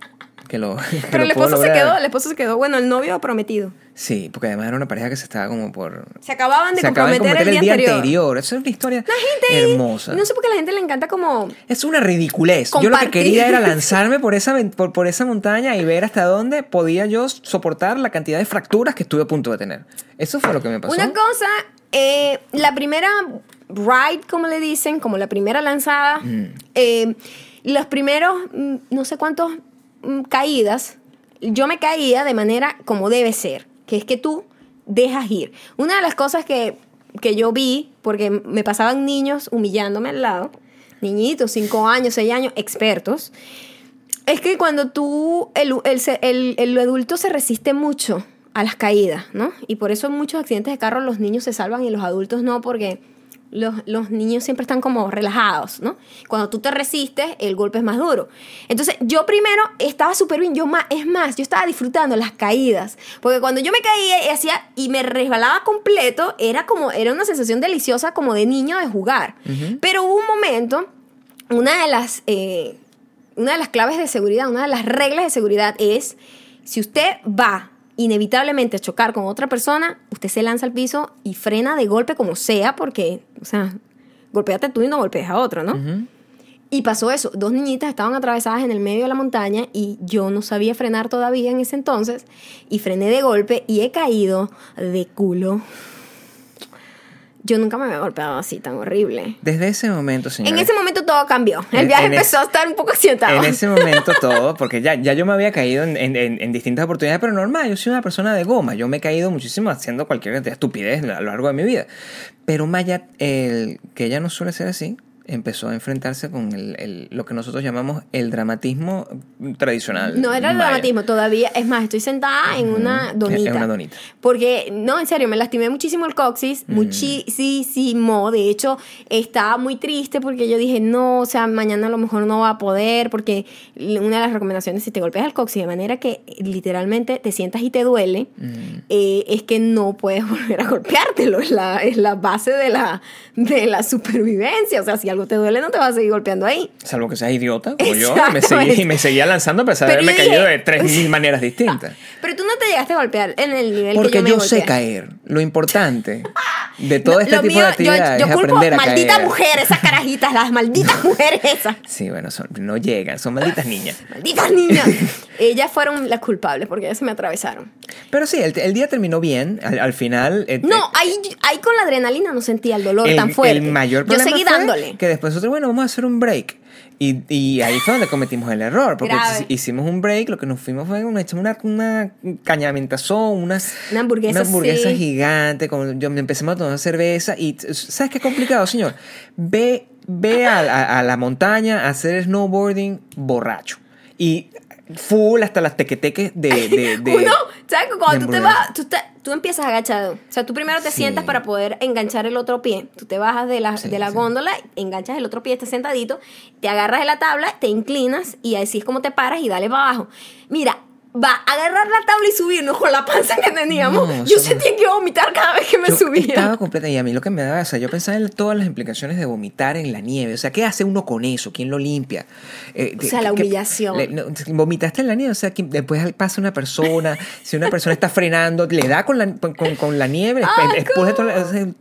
Que lo, que Pero lo el esposo se quedó, el esposo se quedó. Bueno, el novio prometido. Sí, porque además era una pareja que se estaba como por... Se acababan de se acaban de comprometer el día anterior. Esa es una historia La gente. hermosa. No sé por qué a la gente le encanta como. Es una ridiculez. Yo lo que quería era lanzarme por esa, por, por esa montaña y ver hasta dónde podía yo soportar la cantidad de fracturas que estuve a punto de tener. Eso fue lo que me pasó. Una cosa, eh, la primera ride, como le dicen, como la primera lanzada, Mm. eh, los primeros, mm, no sé cuántos caídas, yo me caía de manera como debe ser, que es que tú dejas ir. Una de las cosas que, que yo vi, porque me pasaban niños humillándome al lado, niñitos, 5 años, 6 años, expertos, es que cuando tú, el, el, el- el adulto se resiste mucho a las caídas, ¿no? Y por eso en muchos accidentes de carro los niños se salvan y los adultos no, porque los, los niños siempre están como relajados, ¿no? Cuando tú te resistes, el golpe es más duro. Entonces, yo primero estaba súper bien, yo más, es más, yo estaba disfrutando las caídas, porque cuando yo me caía y hacía y me resbalaba completo, era como, era una sensación deliciosa como de niño de jugar. Pero hubo un momento, una de las... eh, una de las claves de seguridad, una de las reglas de seguridad es, si usted va inevitablemente a chocar con otra persona, usted se lanza al piso y frena de golpe como sea, porque, o sea, golpeate tú y no golpees a otro, ¿no? Y pasó eso, dos niñitas estaban atravesadas en el medio de la montaña y yo no sabía frenar todavía en ese entonces y frené de golpe y he caído de culo. Yo nunca me había golpeado así tan horrible. Desde ese momento, señor. En ese momento todo cambió. El En- viaje en empezó es- a estar un poco accidentado. En ese momento todo, porque ya, ya yo me había caído en, en- en- distintas oportunidades, pero normal, yo soy una persona de goma, yo me he caído muchísimo haciendo cualquier estupidez a lo largo de mi vida. Pero Maya, el, que ella no suele ser así, empezó a enfrentarse con el, el- lo que nosotros llamamos el dramatismo tradicional. No era el dramatismo todavía. Es más, estoy sentada en una donita. En una donita. Porque, no, en serio, me lastimé muchísimo el coxis. Muchísimo. De hecho, estaba muy triste porque yo dije, no, o sea, mañana a lo mejor no va a poder. Porque una de las recomendaciones, si te golpeas el coxis de manera que literalmente te sientas y te duele, eh, es que no puedes volver a golpeártelo. Es la, es la base de la, de la supervivencia. O sea, si algo te duele, no te vas a seguir golpeando ahí. Salvo que seas idiota, como yo, y me, seguí, y me seguía lanzando a pesar de haberme yo caído de tres mil maneras distintas. Pero tú no te llegaste a golpear en el nivel que Porque yo me yo sé caer. Lo importante de todo este Lo tipo mío, de actividades yo, yo es culpo aprender a maldita caer. mujer, esas carajitas, las malditas mujeres esas. Sí, bueno, son- no llegan, son malditas niñas. Malditas niñas. Ellas fueron las culpables porque ellas se me atravesaron. Pero sí, el, el día terminó bien. Al, al final. eh, No, eh, ahí, ahí con la adrenalina no sentía el dolor el, tan fuerte. el mayor Yo problema seguí fue dándole. Que después nosotros, bueno, vamos a hacer un break. Y, y ahí fue donde cometimos el error. Porque Grave. hicimos un break, lo que nos fuimos fue una, echamos una, una cañamentazón, una, Una hamburguesa, una hamburguesa sí. gigante. Con, yo, empecemos a tomar cerveza. Y ¿sabes qué complicado, señor? Ve, ve a, a- a la montaña a hacer snowboarding borracho. Y full hasta las tequeteques de. de, de Uno, ¿sabes? que Cuando tú te vas, tú, te- tú empiezas agachado. O sea, tú primero te Sí. sientas para poder enganchar el otro pie. Tú te bajas de la, Sí, de la sí. góndola, enganchas el otro pie, estás sentadito, te agarras de la tabla, te inclinas y así es como te paras y dale para abajo. Mira, va a agarrar la tabla y subirnos con la panza que teníamos. No, yo no. sentía que iba a vomitar cada vez que me Yo subía. Estaba completa y a mí lo que me daba, o sea, yo pensaba en todas las implicaciones de vomitar en la nieve. O sea, ¿qué hace uno con eso? ¿Quién lo limpia? Eh, O sea, la ¿qué- humillación. le- no, vomitaste en la nieve, o sea, que después pasa una persona, si una persona está frenando, le da con la, con, con la nieve, Ay, después de todo,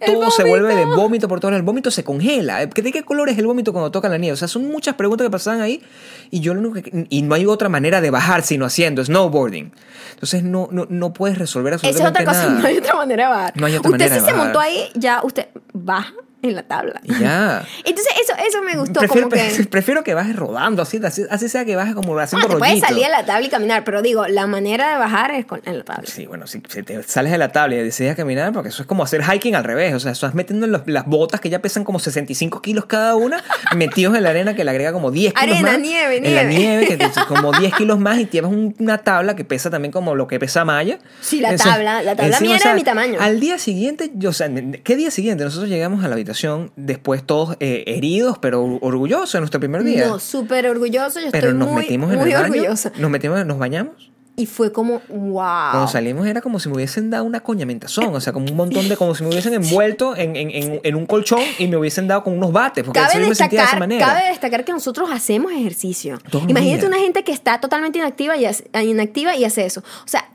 todo se vuelve de vómito. por todo. El vómito se congela. ¿De qué color es el vómito cuando toca la nieve? O sea, son muchas preguntas que pasaban ahí y yo lo único que, y no hay otra manera de bajar sino haciendo snowboarding. Entonces no, no, no puedes resolver Esa es absolutamente otra cosa, nada. no hay otra manera de bajar. No hay otra usted manera si de se montó ahí, ya usted baja en la tabla. Ya. Entonces eso, eso me gustó, Prefiero, como que... prefiero que bajes rodando, así, así, así sea que bajes como haciendo Bueno, te puedes rollito. salir de la tabla y caminar, pero digo, la manera de bajar es con, en la tabla. Sí, bueno, si, si te sales de la tabla y decides caminar, porque eso es como hacer hiking al revés. O sea, estás metiendo los- las botas que ya pesan como 65 kilos cada una, metidos en la arena que le agrega como 10 kilos Arena, más. nieve, En la nieve. que te- como 10 kilos más y llevas un- una tabla que pesa también como lo que pesa Maya. Sí, la tabla- la tabla mía era de mi tamaño. Al día siguiente, yo, o sea, ¿qué día siguiente? Nosotros llegamos a la habitación después todos eh, heridos, pero orgullosos en nuestro primer día. No, súper orgulloso, yo pero estoy nos muy, metimos en muy el baño, orgullosa. nos metimos, nos bañamos. Y fue como, wow. Cuando salimos era como si me hubiesen dado una coñamentazón, o sea, como un montón de, como si me hubiesen envuelto en, en- en- en un colchón y me hubiesen dado con unos bates, porque Cabe yo me sentía de esa destacar, manera. cabe destacar que nosotros hacemos ejercicio. Todos Imagínate una gente que está totalmente inactiva y hace, inactiva y hace eso. O sea,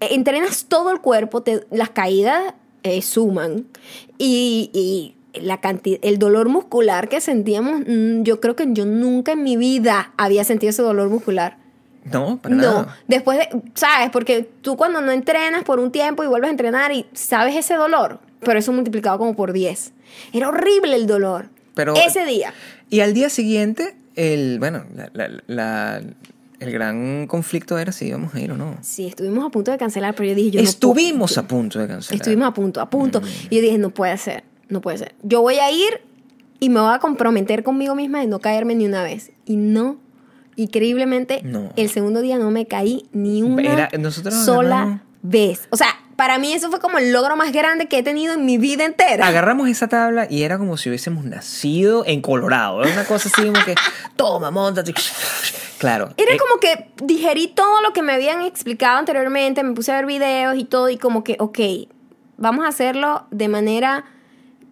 eh, entrenas todo el cuerpo, te- las caídas eh, suman y, y la cantidad, el dolor muscular que sentíamos, mm, yo creo que yo nunca en mi vida había sentido ese dolor muscular. No, para No, nada. después de, ¿sabes? Porque tú cuando no entrenas por un tiempo y vuelves a entrenar y sabes ese dolor, pero eso multiplicado como por 10. Era horrible el dolor. Pero- ese día. Y al día siguiente, el, bueno, la- la- la- el gran conflicto era si íbamos a ir o no. Sí, estuvimos a punto de cancelar, pero yo dije, yo no Estuvimos puedo- a punto de cancelar. Estuvimos a punto, a punto. Mm. Y yo dije, no puede ser, no puede ser. Yo voy a ir y me voy a comprometer conmigo misma de no caerme ni una vez. Y no, increíblemente, No. el segundo día no me caí ni una Era- sola vez. O sea, para mí eso fue como el logro más grande que he tenido en mi vida entera. Agarramos esa tabla y era como si hubiésemos nacido en Colorado. Era una cosa así como que, toma, montate. Claro. Era eh, como que digerí todo lo que me habían explicado anteriormente, me puse a ver videos y todo, y como que, ok, vamos a hacerlo de manera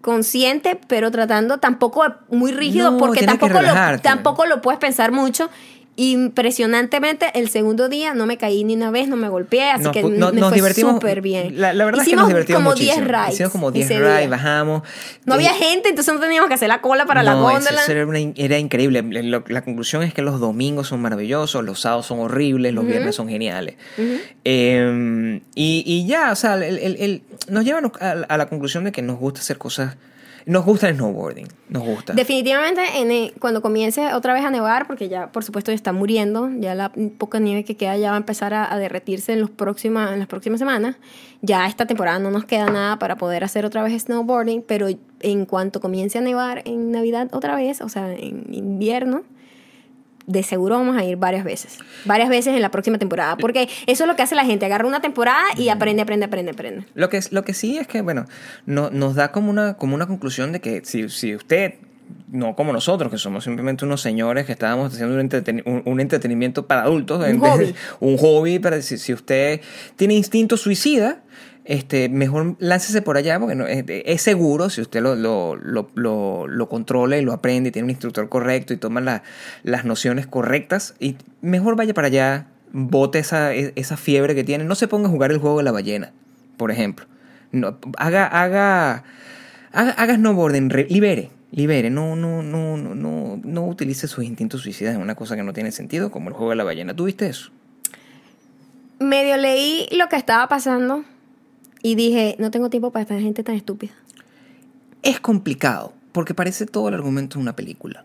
consciente, pero tratando tampoco muy rígido, No, porque tampoco lo, tampoco lo puedes pensar mucho. Impresionantemente, el segundo día no me caí ni una vez, no me golpeé, así nos que no- me nos fue divertimos. súper bien. La, la verdad es que Hicimos nos divertimos como muchísimo. 10 rides. Hicimos como 10 ese día. rides, bajamos. No había Eh, gente, entonces no teníamos que hacer la cola para la no, góndola. eso era, una in- era increíble. La conclusión es que los domingos son maravillosos, los sábados son horribles, los viernes son geniales. Eh, y, y ya, o sea, el- el- el- nos lleva a, a la conclusión de que nos gusta hacer cosas. Nos gusta el snowboarding, nos gusta. Definitivamente en cuando comience otra vez a nevar, porque ya por supuesto ya está muriendo, ya la poca nieve que queda ya va a empezar a, derretirse en, los próximas, en las próximas semanas. Ya esta temporada no nos queda nada para poder hacer otra vez snowboarding, pero en cuanto comience a nevar en Navidad otra vez, o sea, en invierno, de seguro vamos a ir varias veces. Varias veces en la próxima temporada, porque eso es lo que hace la gente, agarra una temporada y aprende, aprende, aprende, aprende. Lo que, es- lo que sí es que, bueno, no, nos da como una, como una conclusión de que si, si usted, no como nosotros, que somos simplemente unos señores que estábamos haciendo un, entreten- un- un entretenimiento para adultos, Un hobby. un hobby, para si, si usted tiene instinto suicida, este, mejor láncese por allá porque no, es, seguro si usted lo, lo, lo, lo, controla y lo aprende y tiene un instructor correcto y toma la- las nociones correctas y mejor vaya para allá, bote esa, e- esa fiebre que tiene, no se ponga a jugar el juego de la ballena, por ejemplo. Haga, haga, haga, haga snowboarding, re- libere, libere, no, no, no, no, no, no utilice sus instintos suicidas en una cosa que no tiene sentido, como el juego de la ballena. ¿Tú viste eso? Medio leí lo que estaba pasando y dije, no tengo tiempo para esta gente tan estúpida. Es complicado, porque parece todo el argumento de una película.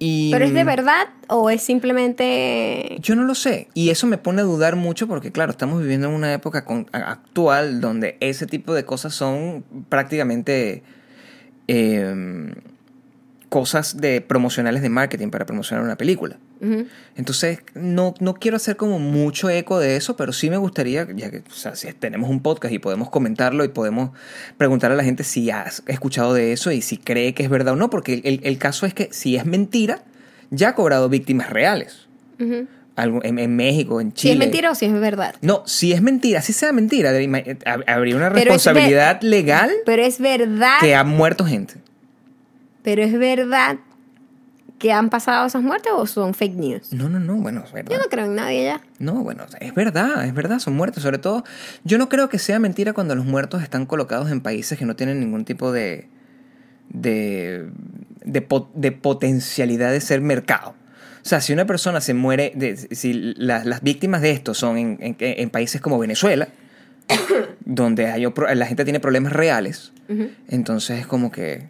Y, ¿Pero es de verdad o es simplemente... Yo no lo sé. Y eso me pone a dudar mucho porque, claro, estamos viviendo en una época con- actual donde ese tipo de cosas son prácticamente eh, cosas de promocionales de marketing para promocionar una película. Entonces, no, no quiero hacer como mucho eco de eso, pero sí me gustaría, ya que o sea, si tenemos un podcast y podemos comentarlo y podemos preguntar a la gente si ha escuchado de eso y si cree que es verdad o no, porque el, el caso es que si es mentira, ya ha cobrado víctimas reales. Algo- en, en México, en Si Chile. es mentira o si es verdad. No, si es mentira, si sea mentira, eh, hab- habría una Pero responsabilidad legal Pero es verdad. que ha muerto gente. Pero es verdad que han pasado esas muertes o son fake news. No, no, no, bueno, es verdad. Yo no creo en nadie ya. No, bueno, es verdad, es verdad, son muertos. Sobre todo, yo no creo que sea mentira cuando los muertos están colocados en países que no tienen ningún tipo de. de. de, po- de potencialidad de ser mercado. O sea, si una persona se muere, de- si la- las víctimas de esto son en, en- en países como Venezuela, donde hay, la gente tiene problemas reales, entonces es como que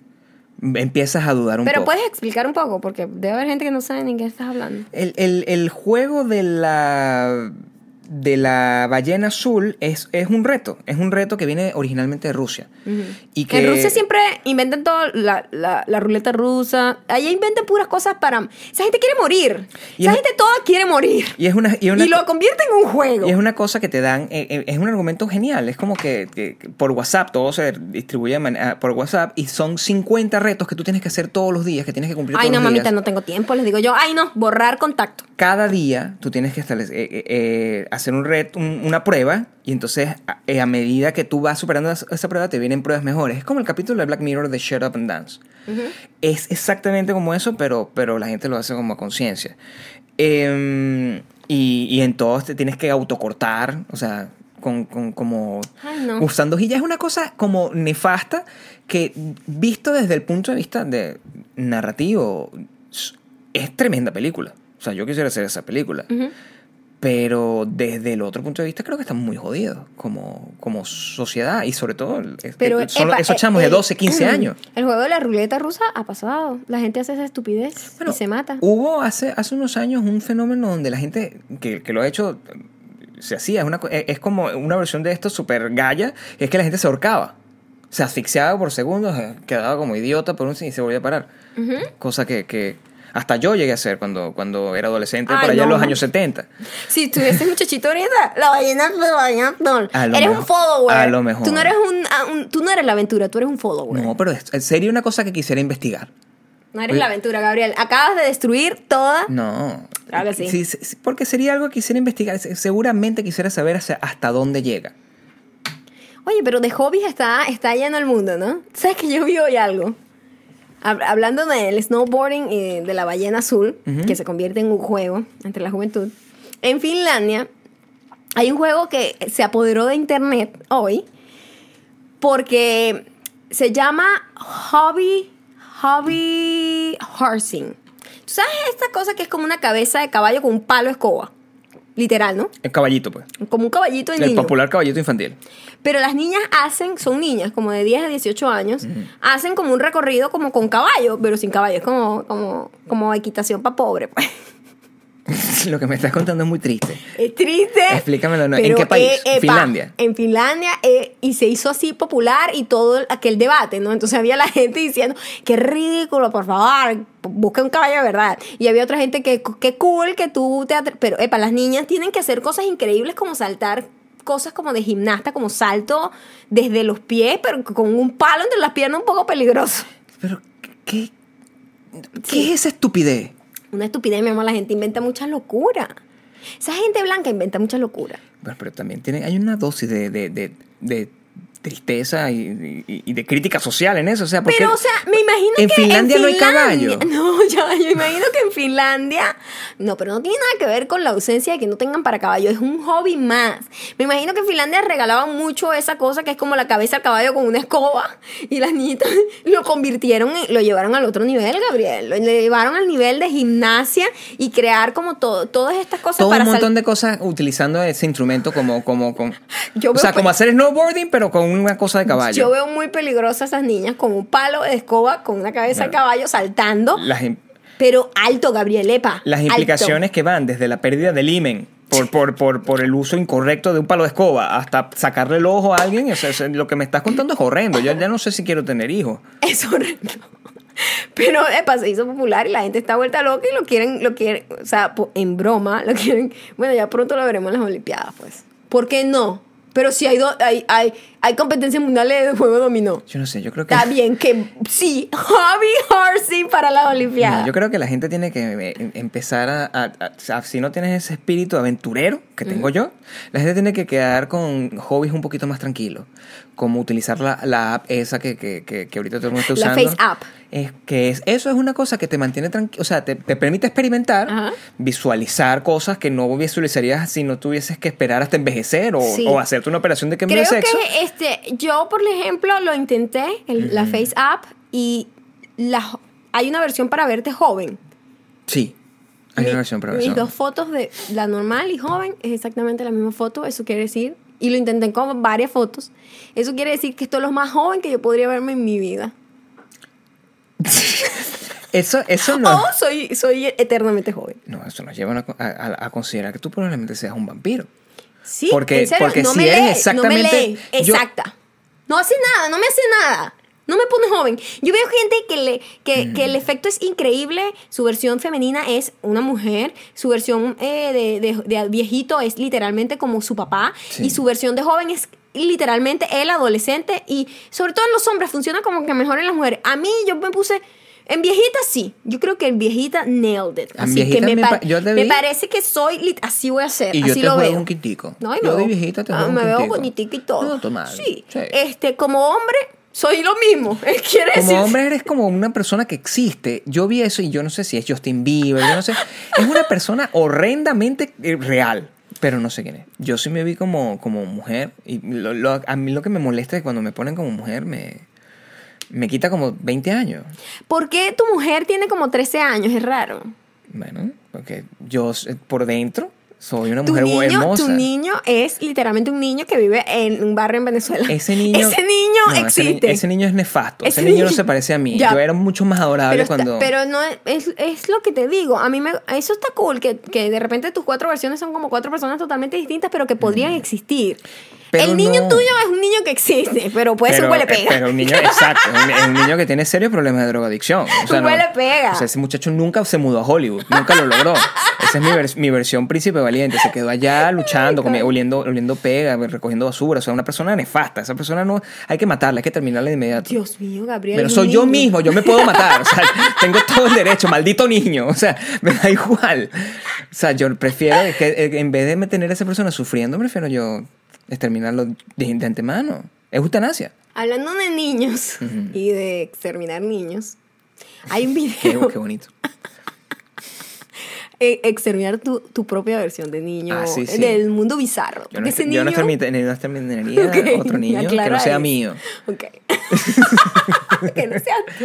empiezas a dudar un Pero poco. puedes explicar un poco, porque debe haber gente que no sabe ni qué estás hablando. El, el- el juego de la de la ballena azul es, es un reto. Es un reto que viene originalmente de Rusia. Y que En Rusia siempre inventan todo, la, la, la ruleta rusa. Allá inventan puras cosas para... Esa gente quiere morir. Y Esa es- gente toda quiere morir. Y es una, y una Y lo convierten en un juego. Y es una cosa que te dan, eh, eh, es un argumento genial. Es como que, por WhatsApp, todo se distribuye manera- por WhatsApp y son 50 retos que tú tienes que hacer todos los días, que tienes que cumplir Ay, todos no, los días. mamita, no tengo tiempo. Les digo yo, ay, no, borrar contacto. Cada día tú tienes que establecer, eh, hacer un reto, un- una prueba y entonces a, eh, a medida que tú vas superando esa, prueba te vienen pruebas mejores. Es como el capítulo de Black Mirror de Shut Up and Dance. Es exactamente como eso, pero, pero la gente lo hace como a conciencia. Em, y, y en todos te tienes que autocortar, o sea, con, con- como Ay, no. usando hojilla. Es una cosa como nefasta que visto desde el punto de vista de narrativo es tremenda película. O sea, yo quisiera hacer esa película. Pero desde el otro punto de vista creo que están muy jodidos como, como sociedad y sobre todo Pero son epa, esos eh, chamos de el- 12, 15 años. El juego de la ruleta rusa ha pasado. La gente hace esa estupidez Bueno, y se mata. Hubo hace, hace unos años un fenómeno donde la gente que, que lo ha hecho se hacía. Es, una, co- es como una versión de esto súper galla. Es que la gente se ahorcaba. Se asfixiaba por segundos, eh, quedaba como idiota por un y se volvía a parar. Cosa que, que hasta yo llegué a hacer cuando, cuando era adolescente, Ay, por allá en no. los años 70. Si estuviese muchachito ahorita, la ballena, la ballena, no. Eres mejor- un follower. a lo mejor. Tú no eres un, ah, un- tú no eres la aventura, tú eres un follower. No, pero sería una cosa que quisiera investigar. No eres Oye. la aventura, Gabriel. Acabas de destruir toda. No. Claro que sí. sí, Porque sería algo que quisiera investigar. Se- Seguramente quisiera saber hasta dónde llega. Oye, pero de hobbies está, está lleno el mundo, ¿no? ¿Sabes que yo vi hoy algo? Hab- Hablando del snowboarding y de la ballena azul, que se convierte en un juego entre la juventud. En Finlandia hay un juego que se apoderó de internet hoy porque se llama Hobby, Hobby Horsing. ¿Tú sabes esta cosa que es como una cabeza de caballo con un palo escoba? Literal, ¿no? El caballito, pues. Como un caballito de El niño. popular caballito infantil. Pero las niñas hacen, son niñas como de 10 a 18 años, hacen como un recorrido como con caballo, pero sin caballo, es como, como, como equitación para pobre, pues. Lo que me estás contando es muy triste. Es triste. Explícamelo, ¿no? ¿En qué país? eh, Finlandia. En Finlandia, eh, y se hizo así popular y todo el- aquel debate, ¿no? Entonces había la gente diciendo, qué ridículo, por favor, busca un caballo de verdad. Y había otra gente que, qué cool que tú te... Pero, epa, las niñas tienen que hacer cosas increíbles como saltar cosas como de gimnasta, como salto desde los pies, pero con un palo entre las piernas un poco peligroso. Pero, ¿qué, qué Sí. es esa estupidez? Una estupidez, mi amor, la gente inventa muchas locuras. Esa gente blanca inventa muchas locuras. Bueno, pero también tiene, hay una dosis de, de, de, de tristeza y, y- y de crítica social en eso. O sea, porque Pero, o sea, me imagino en que Finlandia no hay caballo. No, ya, yo imagino que en Finlandia. No, pero no tiene nada que ver con la ausencia de que no tengan para caballo. Es un hobby más. Me imagino que en Finlandia regalaban mucho esa cosa que es como la cabeza del caballo con una escoba. Y las niñitas lo convirtieron, en- lo llevaron al otro nivel, Gabriel. Lo llevaron al nivel de gimnasia y crear como todo, todas estas cosas todo para un montón de cosas utilizando ese instrumento como, como, con, Yo o sea, como pe- hacer snowboarding, pero con una cosa de caballo. Yo veo muy peligrosas esas niñas con un palo de escoba, con una cabeza de caballo saltando. Las, Pero alto, Gabriel, epa. las alto. implicaciones que van desde la pérdida del himen por, por, por, por el uso incorrecto de un palo de escoba hasta sacarle el ojo a alguien, o sea, lo que me estás contando es horrendo. Yo ya no sé si quiero tener hijos. Es horrendo. Pero epa, se hizo popular y la gente está vuelta loca y lo quieren, lo quieren, o sea, en broma, lo quieren. Bueno, ya pronto lo veremos en las Olimpiadas, pues. ¿Por qué no? Pero si hay, do- hay, hay, hay competencias mundiales de juego dominó. Yo no sé, yo creo que... Está bien que sí, Hobby Horsey para las Olimpiadas. No, yo creo que la gente tiene que eh, empezar a, si no tienes ese espíritu aventurero que tengo yo, la gente tiene que quedar con hobbies un poquito más tranquilos, como utilizar la, la app esa que, que, que, que ahorita todo el mundo está La usando. Face App. Es que es, eso es una cosa que te mantiene tranquilo, o sea, te, te permite experimentar, Ajá. visualizar cosas que no visualizarías si no tuvieses que esperar hasta envejecer o, Sí. o hacerte una operación de cambio Creo de sexo. que este, yo, por ejemplo, lo intenté, el- la Face App, y la, hay una versión para verte joven. Sí, hay Mi- una versión para Mis eso. dos fotos de la normal y joven es exactamente la misma foto. Eso quiere decir, y lo intenté con varias fotos. Eso quiere decir que esto es lo más joven que yo podría verme en mi vida. Eso, eso no... O soy, soy eternamente joven. No, eso nos lleva a, a- a considerar que tú probablemente seas un vampiro. Sí, Porque- en serio, porque no si me eres lee, exactamente- No me lee. yo- Exacta. No hace nada, no me hace nada. No me pone joven. Yo veo gente que, le, que, que el Mm. efecto es increíble. Su versión femenina es una mujer. Su versión eh, de, de- de viejito es literalmente como su papá. Sí. Y su versión de joven es literalmente el adolescente. Y sobre todo en los hombres funciona como que mejor en las mujeres. A mí yo me puse... En viejita sí. Yo creo que en viejita nailed it. Así viejita que me, me yo parece que soy... lit- Así voy a ser. Y yo así te lo juego veo. un quintico. No, y Yo de viejita te ah, juego un Me veo bonitica y todo. No. Sí. Sí. Este, como hombre, soy lo mismo. Quiere decir. Como hombre eres como una persona que existe. Yo vi eso y yo no sé si es Justin Bieber, yo no sé. Es una persona horrendamente eh, real, pero no sé quién es. Yo sí me vi como, como mujer y lo- lo- a mí lo que me molesta es cuando me ponen como mujer me, me quita como 20 años. ¿Por qué tu mujer tiene como 13 años? Es raro. Bueno, porque yo eh, por dentro soy una Tu mujer niño, hermosa. tu niño es literalmente un niño que vive en un barrio en Venezuela. Ese niño. Ese niño No, ese ni- existe. Ese, niño es nefasto. Ese, Ese niño, no se parece a mí. Ya. Yo era mucho más adorable pero, está- cuando. pero no es, es, lo que te digo. A mí me, eso está cool, que, que de repente tus cuatro versiones son como cuatro personas totalmente distintas, pero que podrían existir. Pero el niño no. tuyo es un niño que existe, pero puede ser pero, un huele pega. Pero un niño, exacto. Es un, niño que tiene serios problemas de drogadicción. O sea, no- huele pega. O sea, ese muchacho nunca se mudó a Hollywood. Nunca lo logró. Esa es mi, vers- mi versión príncipe valiente. Se quedó allá luchando, oliendo, oliendo pega, recogiendo basura. O sea, una persona nefasta. Esa persona no. Hay que matarla, hay que terminarla de inmediato. Dios mío, Gabriel. Pero soy yo mismo, yo me puedo matar. O sea, tengo todo el derecho, maldito niño. O sea, me da igual. O sea, yo prefiero, que, eh, en vez de tener a esa persona sufriendo, prefiero yo exterminarlo de, de antemano. Es eutanasia. Hablando de niños y de exterminar niños, hay un video. qué bonito. eh, exterminar tu, tu propia versión de niño Ah, sí, sí. del mundo bizarro. Yo no, ese yo niño- no exterminaría otro niño que no sea eso. mío. Ok. que no seas tú.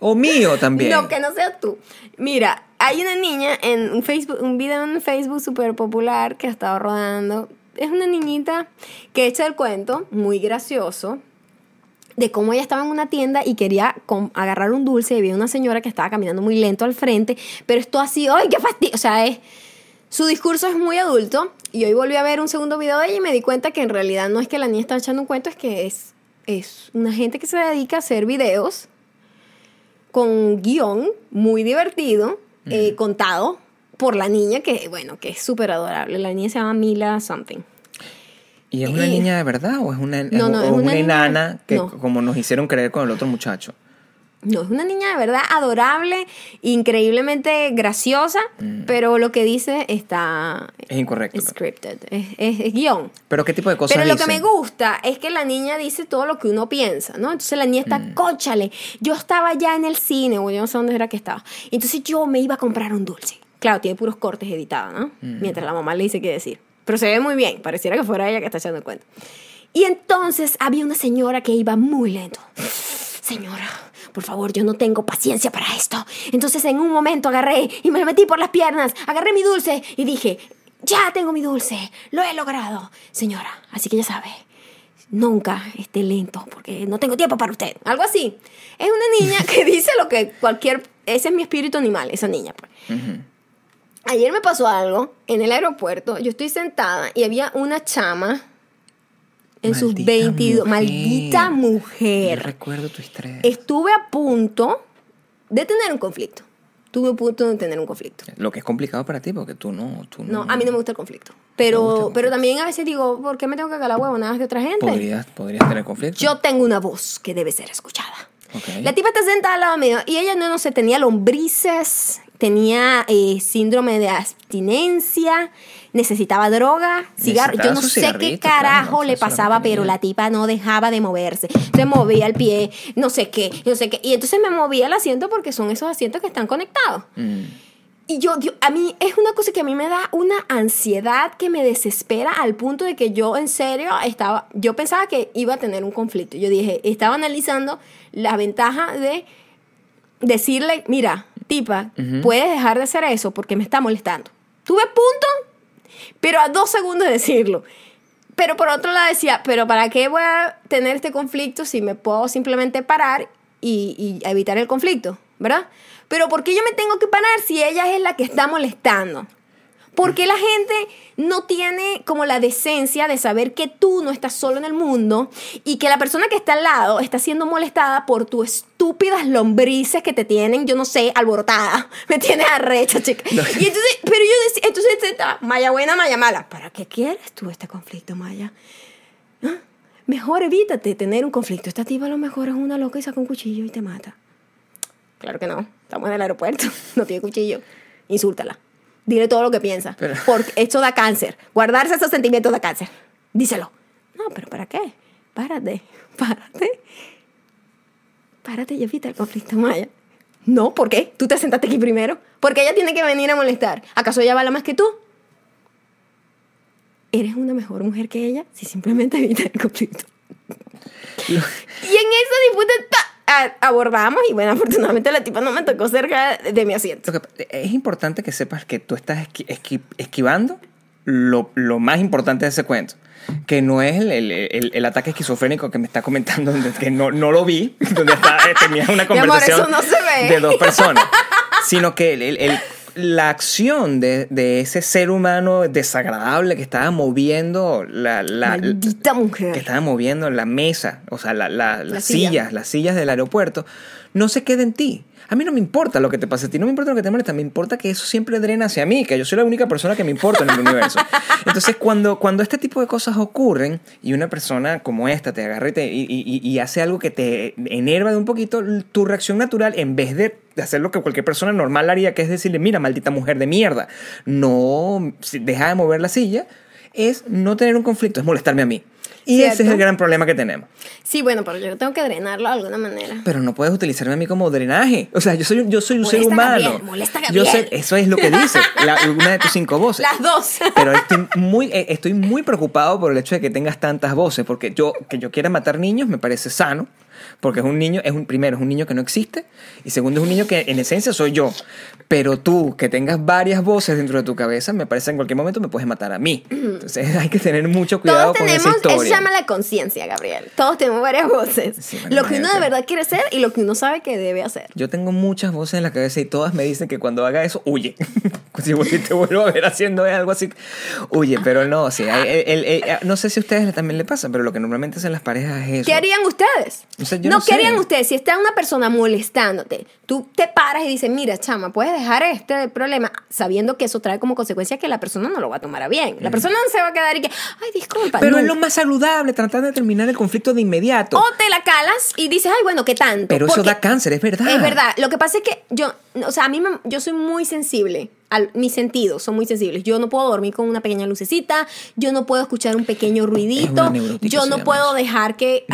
O mío también. No, que no seas tú. Mira, hay una niña en un Facebook, un video en Facebook súper popular que ha estado rodando. Es una niñita que echa el cuento, muy gracioso, de cómo ella estaba en una tienda y quería agarrar un dulce y había una señora que estaba caminando muy lento al frente, pero esto así, ¡ay, qué fastidio! O sea, es, su discurso es muy adulto y hoy volví a ver un segundo video de ella y me di cuenta que en realidad no es que la niña está echando un cuento, es que es, es una gente que se dedica a hacer videos con un guion muy divertido, eh, contado por la niña, que bueno, que es súper adorable. La niña se llama Mila Something. ¿Y es una y- niña de verdad o es una, No, no, o es una, una niña- enana que no. como nos hicieron creer con el otro muchacho? No, es una niña de verdad adorable, increíblemente graciosa, pero lo que dice está Es incorrecto. scripted, es, es- es guion. Pero ¿qué tipo de cosas Pero lo que me gusta es que la niña dice todo lo que uno piensa, ¿no? Entonces la niña está, Mm. cóchale, yo estaba ya en el cine, o yo no sé dónde era que estaba. Entonces yo me iba a comprar un dulce. Claro, tiene puros cortes editados, ¿no? Mm. Mientras la mamá le dice qué decir. Pero se ve muy bien, pareciera que fuera ella que está echando el cuento. Y entonces había una señora que iba muy lento. Señora, por favor, yo no tengo paciencia para esto. Entonces en un momento agarré y me metí por las piernas, agarré mi dulce y dije, ya tengo mi dulce, lo he logrado. Señora, así que ya sabe, nunca esté lento porque no tengo tiempo para usted. Algo así. Es una niña que dice lo que cualquier... Ese es mi espíritu animal, esa niña. Pues. Ayer me pasó algo en el aeropuerto. Yo estoy sentada y había una chama en sus Maldita 22... mujer. Maldita Yo mujer. recuerdo tu estrés. Estuve a punto de tener un conflicto. tuve un punto de tener un conflicto. Lo que es complicado para ti, porque tú no... Tú No, a mí no me gusta el conflicto. Pero, pero también a veces digo, ¿por qué me tengo que cagar la huevonadas de otra gente? Podrías, podrías tener conflicto. Yo tengo una voz que debe ser escuchada. Ok. La tipa está sentada al lado mío y ella no, no sé, tenía lombrices, tenía eh, síndrome de abstinencia, necesitaba droga, cigarro. Necesitaba Yo no sé qué carajo claro, le pasaba, pero la tipa no dejaba de moverse. Se movía el pie, no sé qué, no sé qué. Y entonces me movía el asiento porque son esos asientos que están conectados. Mm. Y yo, yo- a mí es una cosa que a mí me da una ansiedad que me desespera al punto de que yo en serio estaba, yo pensaba que iba a tener un conflicto. Yo dije, estaba analizando la ventaja de decirle, mira, tipa, puedes dejar de hacer eso porque me está molestando. Tuve punto, pero a dos segundos de decirlo. Pero por otro lado decía, pero ¿para qué voy a tener este conflicto si me puedo simplemente parar y, y evitar el conflicto? ¿Verdad? Pero ¿por qué yo me tengo que parar si ella es la que está molestando? ¿Por qué la gente no tiene como la decencia de saber que tú no estás solo en el mundo y que la persona que está al lado está siendo molestada por tus estúpidas lombrices que te tienen, yo no sé, alborotada? Me tienes arrecha, chica. Y entonces, pero yo decía, entonces estaba, Maya buena, Maya mala. ¿Para qué quieres tú este conflicto, Maya? ¿Ah? Mejor evítate tener un conflicto. Esta tipa a lo mejor es una loca y saca un cuchillo y te mata. Claro que no. Estamos en el aeropuerto. No tiene cuchillo. Insúltala. Dile todo lo que piensa. Pero- Porque esto da cáncer. Guardarse esos sentimientos da cáncer. Díselo. No, pero ¿para qué? Párate. Párate. Párate y evita el conflicto, Maya. No, ¿por qué? Tú te sentaste aquí primero. Porque ella tiene que venir a molestar. ¿Acaso ella vale más que tú? Eres una mejor mujer que ella si simplemente evitas el conflicto. Y en esa disputa ta- a- abordamos y bueno, afortunadamente la tipa no me tocó cerca de mi asiento. Es importante que sepas que tú estás esqui- esqui- esquivando lo, lo más importante de ese cuento. Que no es el, el- el- el ataque esquizofrénico que me está comentando, donde- que no, no lo vi, donde está, eh, tenía una amor, conversación eso no de dos personas. Sino que el- la acción de, de ese ser humano desagradable que estaba moviendo la, la- mujer. que estaba moviendo la mesa, o sea, la- la- las La silla. sillas, las sillas del aeropuerto, no se queda en ti. A mí no me importa lo que te pase a ti, no me importa lo que te molesta, me importa que eso siempre drena hacia mí, que yo soy la única persona que me importa en el universo. Entonces, cuando, cuando este tipo de cosas ocurren y una persona como esta te agarra y, te- y- y- y hace algo que te enerva de un poquito, tu reacción natural, en vez de hacer lo que cualquier persona normal haría, que es decirle, mira, maldita mujer de mierda, no deja de mover la silla, es no tener un conflicto, es molestarme a mí. Y ese es el gran problema que tenemos. Sí, bueno, pero yo tengo que drenarlo de alguna manera. Pero no puedes utilizarme a mí como drenaje. O sea, yo soy, yo soy un ser Molesta humano. Gabriel, molesta a Yo sé, Gabriel. eso es lo que dice la- una de tus cinco voces. Las dos. Pero estoy muy, eh, estoy muy preocupado por el hecho de que tengas tantas voces, porque yo que yo quiera matar niños me parece sano, porque es un niño, es un primero es un niño que no existe y segundo es un niño que en esencia soy yo. Pero tú que tengas varias voces dentro de tu cabeza, me parece en cualquier momento me puedes matar a mí. Entonces hay que tener mucho cuidado Todos con tenemos, esa historia. eso se llama la conciencia, Gabriel. Todos tenemos varias voces. Sí, lo que uno de verdad quiere ser y lo que uno sabe que debe hacer. Yo tengo muchas voces en la cabeza y todas me dicen que cuando haga eso, huye. si te vuelvo a ver haciendo algo así, huye. Pero no, sí. hay- el- el- el- no sé si a ustedes también le pasa, pero lo que normalmente hacen las parejas es eso. ¿Qué harían ustedes? O sea, yo no, no ¿qué sé. harían ustedes? Si está una persona molestándote, tú te paras y dices, mira, chama, puedes dejar este problema, sabiendo que eso trae como consecuencia que la persona no lo va a tomar a bien. La persona no se va a quedar y que, ay, disculpa. Pero es lo más saludable, tratar de terminar el conflicto de inmediato. O te la calas y dices, ay, bueno, ¿qué tanto? pero eso da cáncer, es verdad. Es verdad. Lo que pasa es que yo, o sea, a mí me- yo soy muy sensible. Al, mis sentidos son muy sensibles. Yo no puedo dormir con una pequeña lucecita. Yo no puedo escuchar un pequeño ruidito. Yo no puedo dejar que,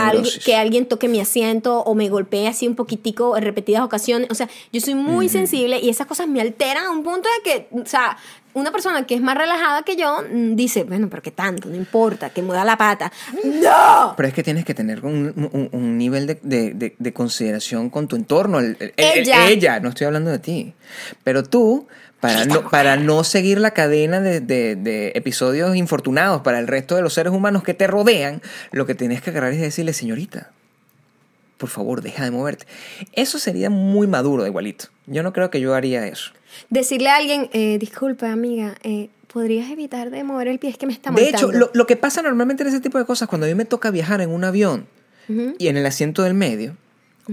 que alguien toque mi asiento o me golpee así un poquitico en repetidas ocasiones. O sea, yo soy muy sensible y esas cosas me alteran a un punto de que, o sea, una persona que es más relajada que yo mm, dice, bueno, pero qué tanto, no importa, que mueva la pata. ¡No! Pero es que tienes que tener un, un- un nivel de, de- de- de consideración con tu entorno. El- el- el- Ella. ella, no estoy hablando de ti. Pero tú, para no, para no seguir la cadena de, de- de episodios infortunados para el resto de los seres humanos que te rodean, lo que tienes que agarrar es decirle, señorita, por favor, deja de moverte. Eso sería muy maduro, igualito. Yo no creo que yo haría eso. Decirle a alguien, eh, disculpa, amiga, eh, ¿podrías evitar de mover el pie? Es que me está De molestando. hecho, lo, lo que pasa normalmente en ese tipo de cosas, cuando a mí me toca viajar en un avión y en el asiento del medio,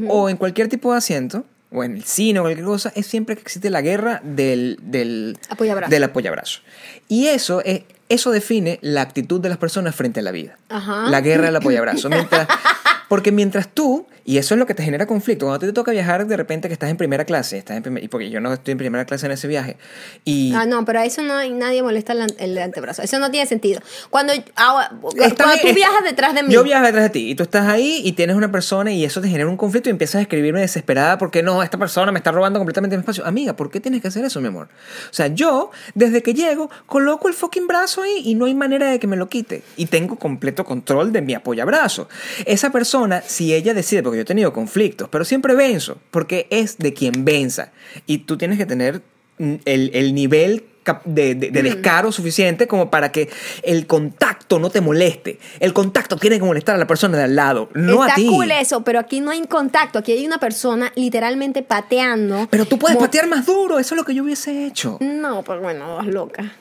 o en cualquier tipo de asiento, o en el cine o cualquier cosa, es siempre que existe la guerra del, del, Apoyabrazo. del apoyabrazo. Y eso, es, eso define la actitud de las personas frente a la vida. Ajá. La guerra del apoyabrazo. Mientras, porque mientras tú, y eso es lo que te genera conflicto, cuando te toca viajar de repente que estás en primera clase, estás en primer- y porque yo no estoy en primera clase en ese viaje, y... Ah, no, pero a eso no hay nadie molesta el, el antebrazo. Eso no tiene sentido. Cuando, ah, cuando tú viajas detrás de mí. Yo viajo detrás de ti y tú estás ahí y tienes una persona y eso te genera un conflicto y empiezas a escribirme desesperada porque no, esta persona me está robando completamente mi espacio. Amiga, ¿por qué tienes que hacer eso, mi amor? O sea, yo, desde que llego, coloco el fucking brazo ahí y no hay manera de que me lo quite. Y tengo completo control de mi apoyabrazo. Esa persona, si ella decide, porque yo he tenido conflictos, pero siempre venzo, porque es de quien venza. Y tú tienes que tener mm, el, el nivel de, de- de descaro suficiente como para que el contacto no te moleste. El contacto tiene que molestar a la persona de al lado, no Está a ti. cool eso, pero aquí no hay contacto. Aquí hay una persona literalmente pateando. Pero tú puedes patear más duro, eso es lo que yo hubiese hecho. No, pues bueno, vas loca.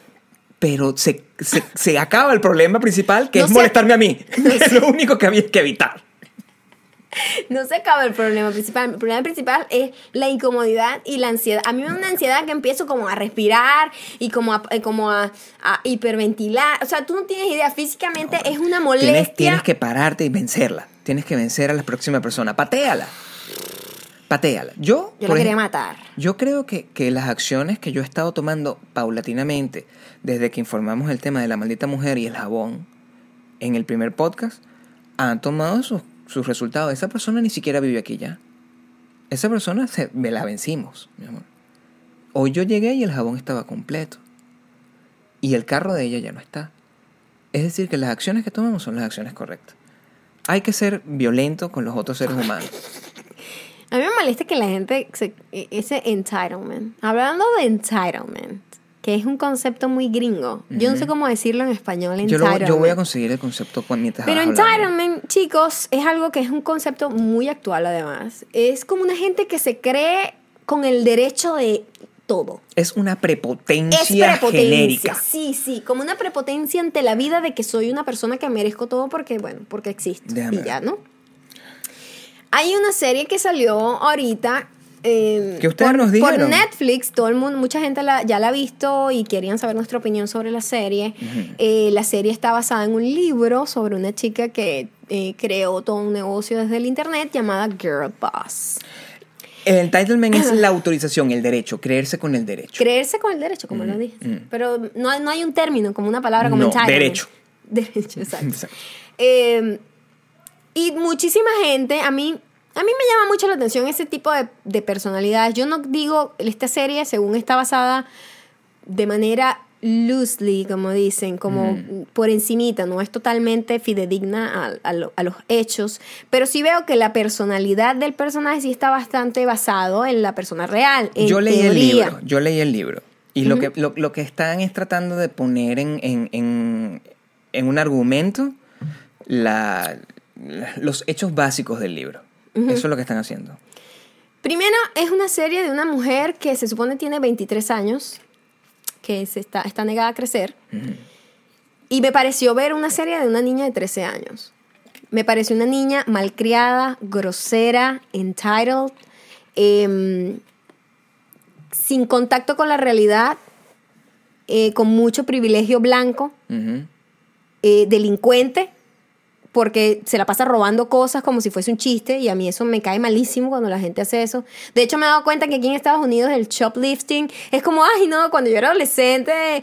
Pero se, se- se acaba el problema principal, que No es molestarme a mí. es lo único que había que evitar. No se acaba el problema principal. El problema principal es la incomodidad y la ansiedad. A mí me da una ansiedad que empiezo como a respirar y como a, eh, como a, a hiperventilar. O sea, tú no tienes idea. Físicamente es una molestia. Tienes, tienes que pararte y vencerla. Tienes que vencer a la próxima persona. Patéala. Patéala. Yo, Yo la quería matar. Yo creo que, que las acciones que yo he estado tomando paulatinamente desde que informamos el tema de la maldita mujer y el jabón en el primer podcast han tomado sus, sus resultados. Esa persona ni siquiera vive aquí ya. Esa persona se, me la vencimos, mi amor. Hoy yo llegué y el jabón estaba completo. Y el carro de ella ya no está. Es decir, que las acciones que tomamos son las acciones correctas. Hay que ser violento con los otros seres humanos. A mí me molesta que la gente, se- e- ese entitlement, hablando de entitlement, que es un concepto muy gringo, yo no sé cómo decirlo en español, Yo, lo- yo voy a conseguir el concepto mientras Pero entitlement, chicos, es algo que es un concepto muy actual además. Es como una gente que se cree con el derecho de todo. Es una Es prepotencia, prepotencia. genérica. Sí, sí, como una prepotencia ante la vida de que soy una persona que merezco todo porque, bueno, porque existo. Déjame y ya, ¿no? Hay una serie que salió ahorita. Eh, Que ustedes por, nos por dijeron. Netflix, todo el mundo, mucha gente la- ya la ha visto y querían saber nuestra opinión sobre la serie. Eh, la serie está basada en un libro sobre una chica que eh, creó todo un negocio desde el internet llamada Girl Boss. El entitlement es la autorización, el derecho, creerse con el derecho. Creerse con el derecho, como lo dije. Pero no, hay- no hay un término, como una palabra como No, entitlement. derecho. Derecho, exacto. Exacto. Eh, y muchísima gente, a mí, a mí me llama mucho la atención ese tipo de, de personalidades. Yo no digo, esta serie, según está basada de manera loosely, como dicen, como por encimita, no es totalmente fidedigna a, a lo- a los hechos, pero sí veo que la personalidad del personaje sí está bastante basado en la persona real. en Yo leí el libro, yo leí el libro. Y lo, que, lo, lo que están es tratando de poner en, en, en, en un argumento la, la- los hechos básicos del libro. Eso es lo que están haciendo. Primero, es una serie de una mujer que se supone tiene 23 años, que se está, está negada a crecer. Y me pareció ver una serie de una niña de 13 años. Me pareció una niña malcriada, grosera, entitled, em, sin contacto con la realidad, eh, con mucho privilegio blanco, eh, delincuente, porque se la pasa robando cosas como si fuese un chiste y a mí eso me cae malísimo cuando la gente hace eso. De hecho, me he dado cuenta que aquí en Estados Unidos el shoplifting es como, ay, no, cuando yo era adolescente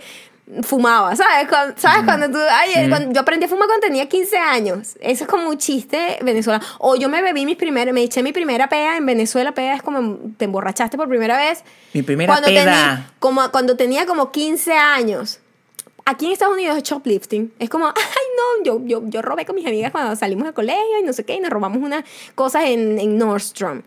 fumaba, ¿sabes? Cuando, ¿Sabes? Cuando tú, ay, cuando- yo aprendí a fumar cuando tenía 15 años. Eso es como un chiste venezolano. O yo me bebí mis primeras, me eché mi primera pea en Venezuela, pea es como te emborrachaste por primera vez. Mi primera cuando peda. Tenía, como, cuando tenía como 15 años. Aquí en Estados Unidos es shoplifting. Es como, ay, no, yo, yo, yo robé con mis amigas cuando salimos del colegio y no sé qué, y nos robamos unas cosas en, en Nordstrom.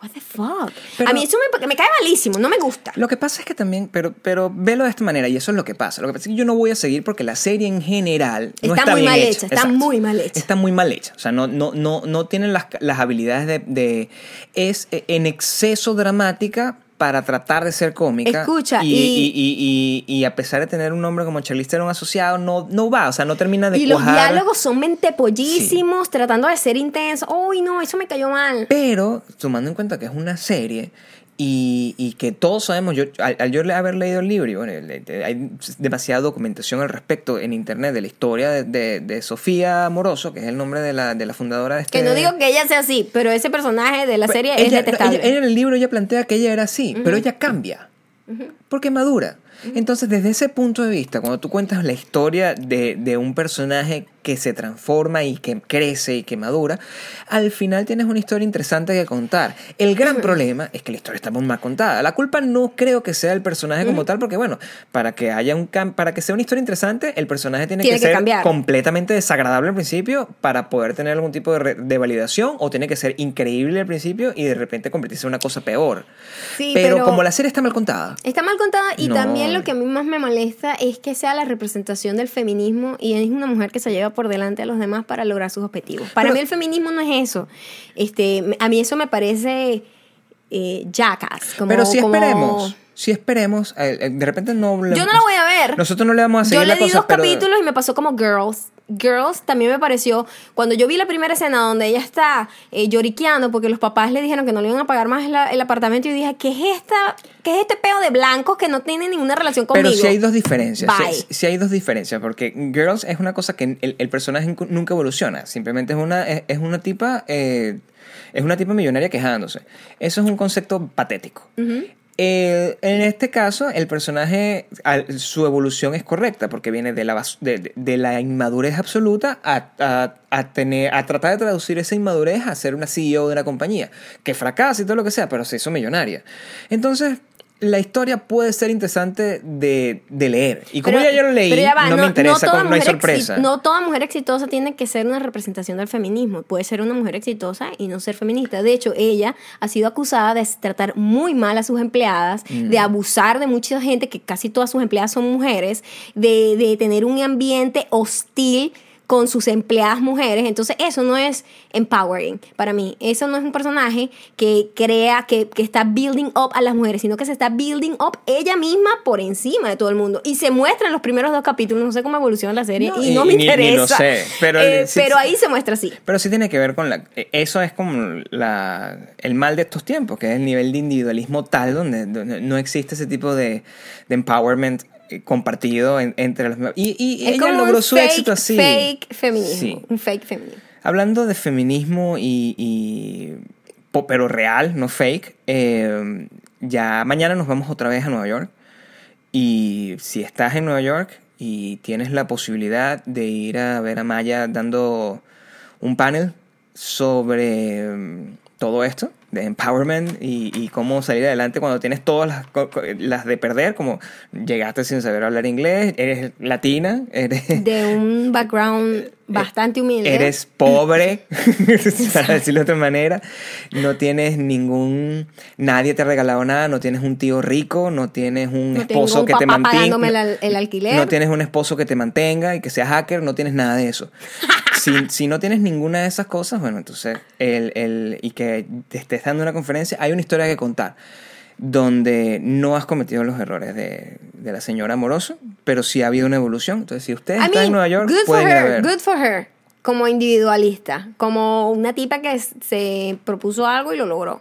What the fuck? Pero- a mí eso me, me cae malísimo, no me gusta. Lo que pasa es que también, pero, pero velo de esta manera, y eso es lo que pasa. Lo que pasa es que yo no voy a seguir porque la serie en general no Está muy bien mal hecha. hecha, está muy mal hecha. Está muy mal hecha. O sea, no, no, no, no tienen las, las habilidades de, de- Es eh, en exceso dramática para tratar de ser cómica. Escucha, y, y- y, a pesar de tener un nombre como Charlize Theron asociado, no, no va, o sea, no termina de Y los diálogos son mentepollísimos, tratando de ser intensos. Uy, no, eso me cayó mal. Pero, tomando en cuenta que es una serie y, y que todos sabemos, yo, al, al yo haber leído el libro, y bueno, hay demasiada documentación al respecto en internet de la historia de, de- de Sofía Moroso, que es el nombre de la, de la fundadora de este... Que no digo que ella sea así, pero ese personaje de la serie es detestable. ella- ella en el libro ella plantea que ella era así, pero ella cambia. Porque madura. Entonces, desde ese punto de vista, cuando tú cuentas la historia de, de un personaje que se transforma y que crece y que madura, al final tienes una historia interesante que contar. El gran problema es que la historia está muy mal contada. La culpa no creo que sea el personaje como tal, porque bueno, para que haya un para que sea una historia interesante, el personaje tiene, Tiene que, que ser cambiar. completamente desagradable al principio para poder tener algún tipo de, de validación, o tiene que ser increíble al principio y de repente convertirse en una cosa peor. Sí, pero, pero- como la serie está mal contada. Está mal contada y No. también lo que a mí más me molesta es que sea la representación del feminismo y es una mujer que se lleva por delante a los demás para lograr sus objetivos. Para Pero- mí el feminismo no es eso. Este, a mí eso me parece eh, jackass. Como, pero si como- esperemos, si esperemos, eh, eh, de repente no... le- Yo no la voy a ver. Nosotros no le vamos a seguir Yo la le di cosa, dos pero- capítulos y me pasó como Girls. Girls también me pareció, cuando yo vi la primera escena donde ella está eh, lloriqueando porque los papás le dijeron que no le iban a pagar más la- el apartamento, yo dije, ¿qué es esta, qué es este peo de blancos que no tiene ninguna relación conmigo? Pero sí hay dos diferencias. Sí, sí hay dos diferencias. Porque Girls es una cosa que el, el personaje nunca- evoluciona. Simplemente es una, es, es una tipa. eh, es una tipa millonaria quejándose. Eso es un concepto patético. En este caso, el personaje, su evolución es correcta porque viene de la, inmadurez absoluta a, a- a tener, a tratar de traducir esa inmadurez a ser una CEO de una compañía, que fracasa y todo lo que sea, pero se hizo millonaria. Entonces, la historia puede ser interesante de, de leer. Y como Pero- ya yo lo leí, va, no, me interesa, toda como no hay mujer sorpresa. exi- no toda mujer exitosa tiene que ser una representación del feminismo. Puede ser una mujer exitosa y no ser feminista. De hecho, ella ha sido acusada de tratar muy mal a sus empleadas, Mm. de abusar de mucha gente, que casi todas sus empleadas son mujeres, de, de tener un ambiente hostil con sus empleadas mujeres. Entonces, eso no es empowering para mí. Eso no es un personaje que crea, que, que está building up a las mujeres, sino que se está building up ella misma por encima de todo el mundo. Y se muestra en los primeros dos capítulos, no sé cómo evoluciona la serie, No, y, y- no me ni interesa. lo sé, pero- Eh, sí, pero ahí se muestra así. Pero sí tiene que ver con la... eh, Eso es como la, el mal de estos tiempos, que es el nivel de individualismo tal donde, donde no existe ese tipo de, de empowerment compartido en- entre los... Y, y Es ella como logró un su fake, éxito así. Fake feminismo. Sí. Un fake feminismo. Hablando de feminismo y, pero real, no fake, eh, ya mañana nos vamos otra vez a Nueva York. Y si estás en Nueva York y tienes la posibilidad de ir a ver a Maya dando un panel sobre mm, todo esto, de empowerment y, y cómo salir adelante cuando tienes todas las, las de perder, como llegaste sin saber hablar inglés, eres latina, eres... De un background bastante humilde. Eres pobre, para decirlo de otra manera. No tienes ningún. Nadie te ha regalado nada. No tienes un tío rico. No tienes un No esposo un que te mantenga. pagándome el el alquiler. No tienes un esposo que te mantenga y que sea hacker. No tienes nada de eso. si, si no tienes ninguna de esas cosas, bueno, entonces. El, el, y que te estés dando una conferencia, hay una historia que contar donde no has cometido los errores de, de la señora Amoroso, pero sí ha habido una evolución. Entonces, si ustedes I mean, en Nueva York, good for pueden ir a her, ver. good for her. Como individualista, como una tipa que se propuso algo y lo logró.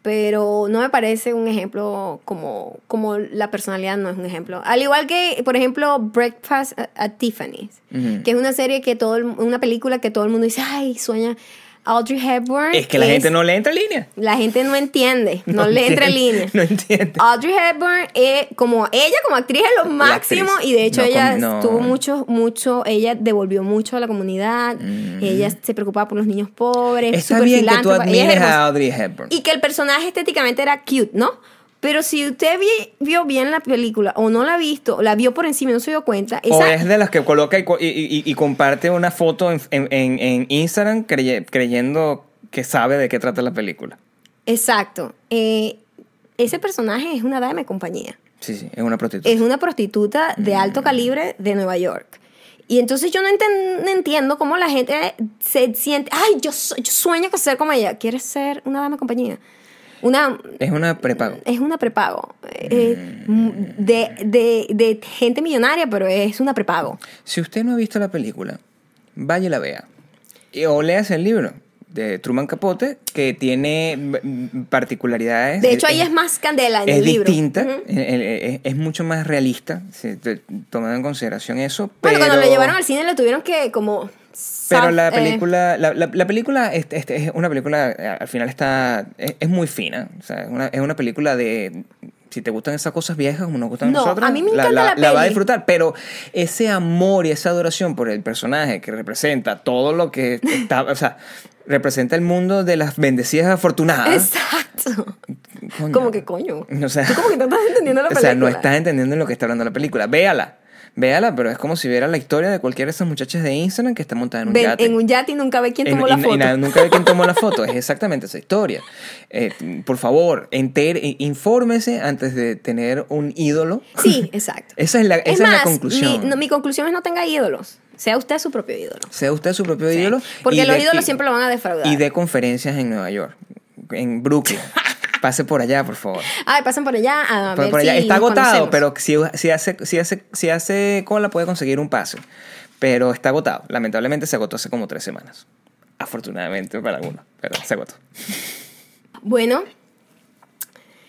Pero no me parece un ejemplo como, como la personalidad no es un ejemplo. Al igual que, por ejemplo, Breakfast at, Tiffany's, que es una serie que todo, el- una película que todo el mundo dice, ay, sueña Audrey Hepburn. Es que la gente no le entra en línea. La gente no entiende, no, le entra en línea. No entiende. Audrey Hepburn, eh, como ella como actriz es lo máximo y de hecho No, ella no. tuvo mucho, mucho, ella devolvió mucho a la comunidad, ella se preocupaba por los niños pobres, Mm. Está bien que tú es admires a Audrey Hepburn. Y que el personaje estéticamente era cute, ¿no? Pero si usted vi- vio bien la película o no la ha visto, la vio por encima y no se dio cuenta, o es de las que coloca y, co- y- y- y comparte una foto en, en- en- en Instagram creye- creyendo que sabe de qué trata la película. exacto, eh, ese personaje es una dama de compañía. Sí, sí, es una prostituta. es una prostituta de alto calibre de Nueva York. Y entonces yo no, enten- no entiendo cómo la gente se siente, ay, yo, yo sueño con ser como ella. ¿Quieres ser una dama de compañía? Una, Es una prepago. es una prepago. eh, de, de, de gente millonaria, pero es una prepago. Si usted no ha visto la película, vaya y la vea. Y- O leas el libro de Truman Capote, que tiene particularidades. De hecho, ahí es más candela en es el libro. distinta, Ujú. eh, eh, es, es mucho más realista, tomando en consideración eso. Bueno, pero, cuando lo llevaron al cine lo tuvieron que como... Pero la eh, película, la, la- la película es, es- es una película, eh, al final está, es, es muy fina. O sea, es una, es una película de, si te gustan esas cosas viejas como nos gustan a No, nosotros, a mí me la, encanta la la va a disfrutar. Pero ese amor y esa adoración por el personaje que representa todo lo que está, o sea, representa el mundo de las bendecidas afortunadas. Exacto. Coño. Como que coño. O sea, Tú como que no estás entendiendo la o película. sea, no estás entendiendo lo que está hablando la película. Véala. Véala, pero es como si viera la historia de cualquiera de esas muchachas de Instagram que está montada en un Ven yate. en un yate y nunca ve quién tomó la y foto. nada, nunca ve quién tomó la foto. Es exactamente esa historia. Eh, por favor, enter, i- infórmese antes de tener un ídolo. Sí, exacto. Esa es la, esa es es la más, conclusión. Mi, no, mi conclusión es no tenga ídolos. Sea usted su propio ídolo. Sea usted su propio Sí. ídolo. Porque los de- ídolos siempre lo van a defraudar. Y de conferencias en Nueva York, en Brooklyn. Pase por allá, por favor. Ay, pasen por allá a Por, ver por allá. si Está agotado, conocemos. pero si, si, hace, si, hace, si hace cola puede conseguir un pase. Pero está agotado. Lamentablemente se agotó hace como tres semanas. Afortunadamente para algunos, pero se agotó. Bueno,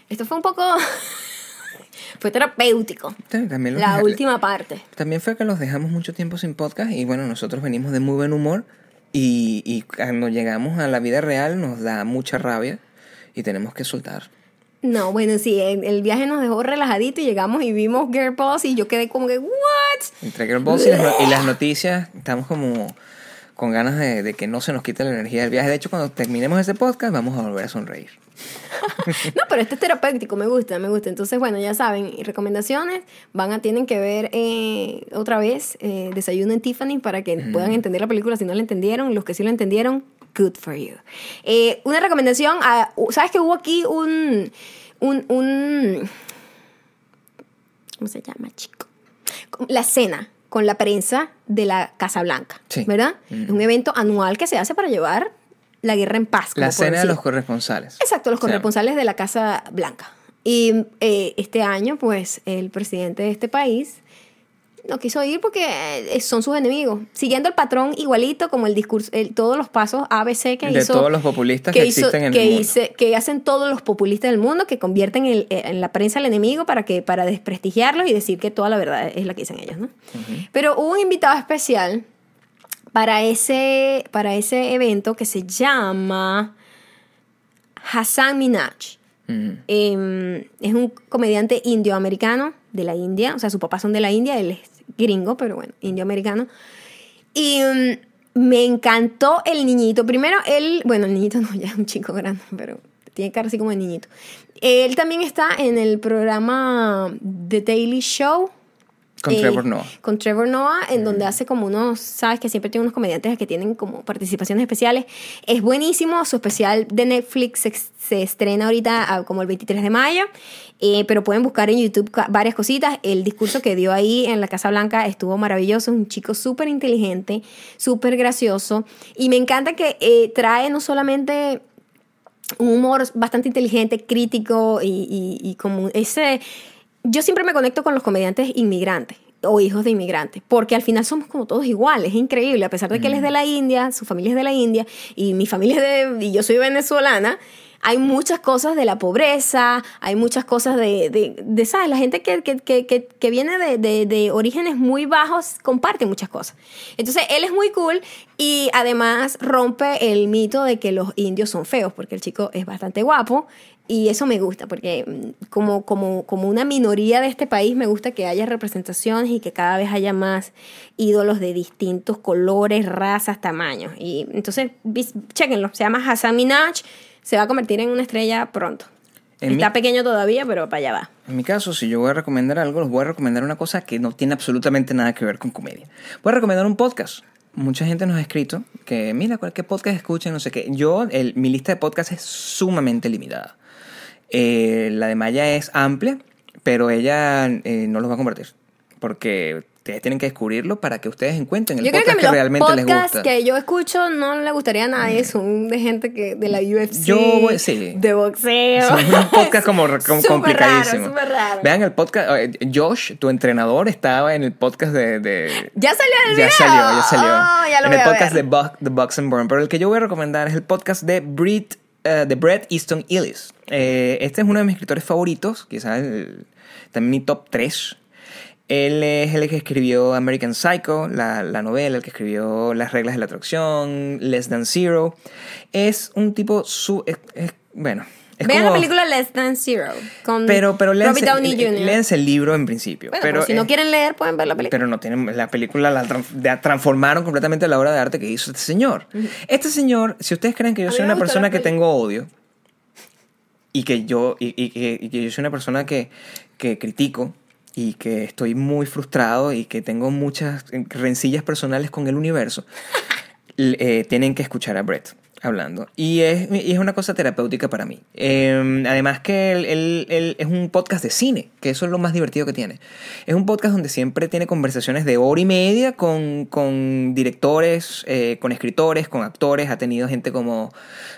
esto fue un poco... fue terapéutico. También La dejé- última parte. También fue que los dejamos mucho tiempo sin podcast y bueno, nosotros venimos de muy buen humor y, y cuando llegamos a la vida real nos da mucha rabia y tenemos que soltar. No, bueno, sí, el, viaje nos dejó relajadito y llegamos y vimos Girl Boss y yo quedé como que, ¿what? Entre Girl Boss y las, no- y las noticias estamos como con ganas de, de que no se nos quite la energía del viaje. De hecho, cuando terminemos este podcast vamos a volver a sonreír. No, pero este es terapéutico, me gusta, me gusta. Entonces, bueno, ya saben, recomendaciones, van a, tienen que ver eh, otra vez eh, Desayuno en Tiffany para que puedan entender la película si no la entendieron. Los que sí lo entendieron, good for you. Eh, una recomendación, a- ¿sabes que hubo aquí un, un, un, ¿cómo se llama, chico? La cena con la prensa de la Casa Blanca, Sí. ¿verdad? Es un evento anual que se hace para llevar la guerra en paz. como La cena de los corresponsales. Exacto, los corresponsales de la Casa Blanca. Y eh, este año, pues, el presidente de este país no quiso ir porque eh, son sus enemigos. Siguiendo el patrón igualito como el discurso, el- todos los pasos ABC que De hizo. todos los populistas que existen en el mundo. hice- que hacen todos los populistas del mundo, que convierten el- eh, en la prensa al enemigo para, que, para desprestigiarlos y decir que toda la verdad es la que dicen ellos, ¿no? Pero hubo un invitado especial para ese, para ese evento que se llama Hassan Minaj. Eh, es un comediante indioamericano de la India, o sea, sus papás son de la India, él es gringo, pero bueno, indioamericano. Y mm, me encantó el niñito. Primero, él, bueno, el niñito no, ya es un chico grande, pero tiene cara así como de niñito. Él también está en el programa The Daily Show. Con Trevor Noah. Con Trevor Noah, en donde hace como unos, sabes que siempre tiene unos comediantes que tienen como participaciones especiales. Es buenísimo, su especial de Netflix se, se estrena ahorita ah, como el 23 de mayo, eh, pero pueden buscar en YouTube varias cositas. El discurso que dio ahí en la Casa Blanca estuvo maravilloso, un chico súper inteligente, súper gracioso, y me encanta que eh, trae no solamente un humor bastante inteligente, crítico y, y, y como ese... Yo siempre me conecto con los comediantes inmigrantes o hijos de inmigrantes, porque al final somos como todos iguales, es increíble, a pesar de que él es de la India, su familia es de la India y mi familia es de, y yo soy venezolana, hay muchas cosas de la pobreza, hay muchas cosas de, de, de, ¿sabes? La gente que, que, que, que, que viene de, de, de orígenes muy bajos comparte muchas cosas. Entonces, él es muy cool y además rompe el mito de que los indios son feos, porque el chico es bastante guapo y eso me gusta, porque mm, como, como, como una minoría de este país me gusta que haya representaciones y que cada vez haya más ídolos de distintos colores, razas, tamaños. Y entonces, chéquenlo, se llama Hassan Minaj, se va a convertir en una estrella pronto. En Está mi- pequeño todavía, pero para allá va. En mi caso, si yo voy a recomendar algo, les voy a recomendar una cosa que no tiene absolutamente nada que ver con comedia. Voy a recomendar un podcast. Mucha gente nos ha escrito que, mira, cualquier podcast escuchen, no sé qué. Yo, el- mi lista de podcasts es sumamente limitada. Eh, la de Maya es amplia, pero ella eh, no los va a compartir. Porque ustedes tienen que descubrirlo para que ustedes encuentren el Yo creo podcast que, que, los realmente les podcasts gusta. que yo escucho no le gustaría a nadie, son de gente que de la UFC, Yo sí. de boxeo. Es un podcast como, como Súper complicadísimo. Raro, súper raro. Vean el podcast. eh, Josh, tu entrenador, estaba en el podcast de. de- ¿Ya salió el ya video? salió, ya salió. Oh, ya lo en voy el podcast de Buck, The Box and Burn. Pero el que yo voy a recomendar es el podcast de Brit, eh, de Brett Easton Ellis. Eh, este es uno de mis escritores favoritos, quizás el- también mi top 3. Él es el que escribió American Psycho, la, la novela, el que escribió Las reglas de la atracción, Less Than Zero. Es un tipo su... es- es- bueno, es Vean como... la película Less Than Zero con Pero, pero Robert léanse, Downey lé- Jr. léanse el libro en principio. Bueno, pero, si no eh, quieren leer pueden ver la película. pero no tienen la película la transformaron completamente la obra de arte que hizo este señor. Este señor, si ustedes creen que yo soy una persona que tengo odio y que yo y, que, yo soy una persona que, que critico y que estoy muy frustrado y que tengo muchas rencillas personales con el universo, eh, tienen que escuchar a Brett hablando. Y es, y es una cosa terapéutica para mí. Eh, además que él, él- es un podcast de cine, que eso es lo más divertido que tiene. Es un podcast donde siempre tiene conversaciones de hora y media con, con directores, eh, con escritores, con actores. Ha tenido gente como,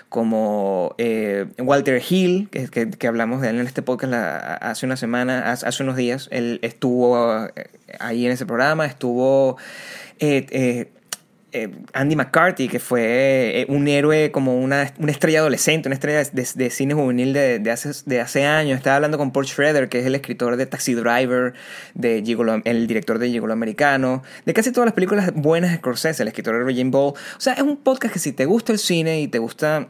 como eh, Walter Hill, que, que, hablamos de él en este podcast hace una semana, hace, unos días. Él estuvo eh, ahí en ese programa, estuvo... eh, Andy McCarthy, que fue eh, un héroe como una, una estrella adolescente, una estrella de, de cine juvenil de, de hace, de hace años. Estaba hablando con Paul Schrader, que es el escritor de Taxi Driver, de Gigolo- el director de Gigolo Americano, de casi todas las películas buenas de Scorsese, el escritor de Raging Ball. O sea, es un podcast que si te gusta el cine y te gusta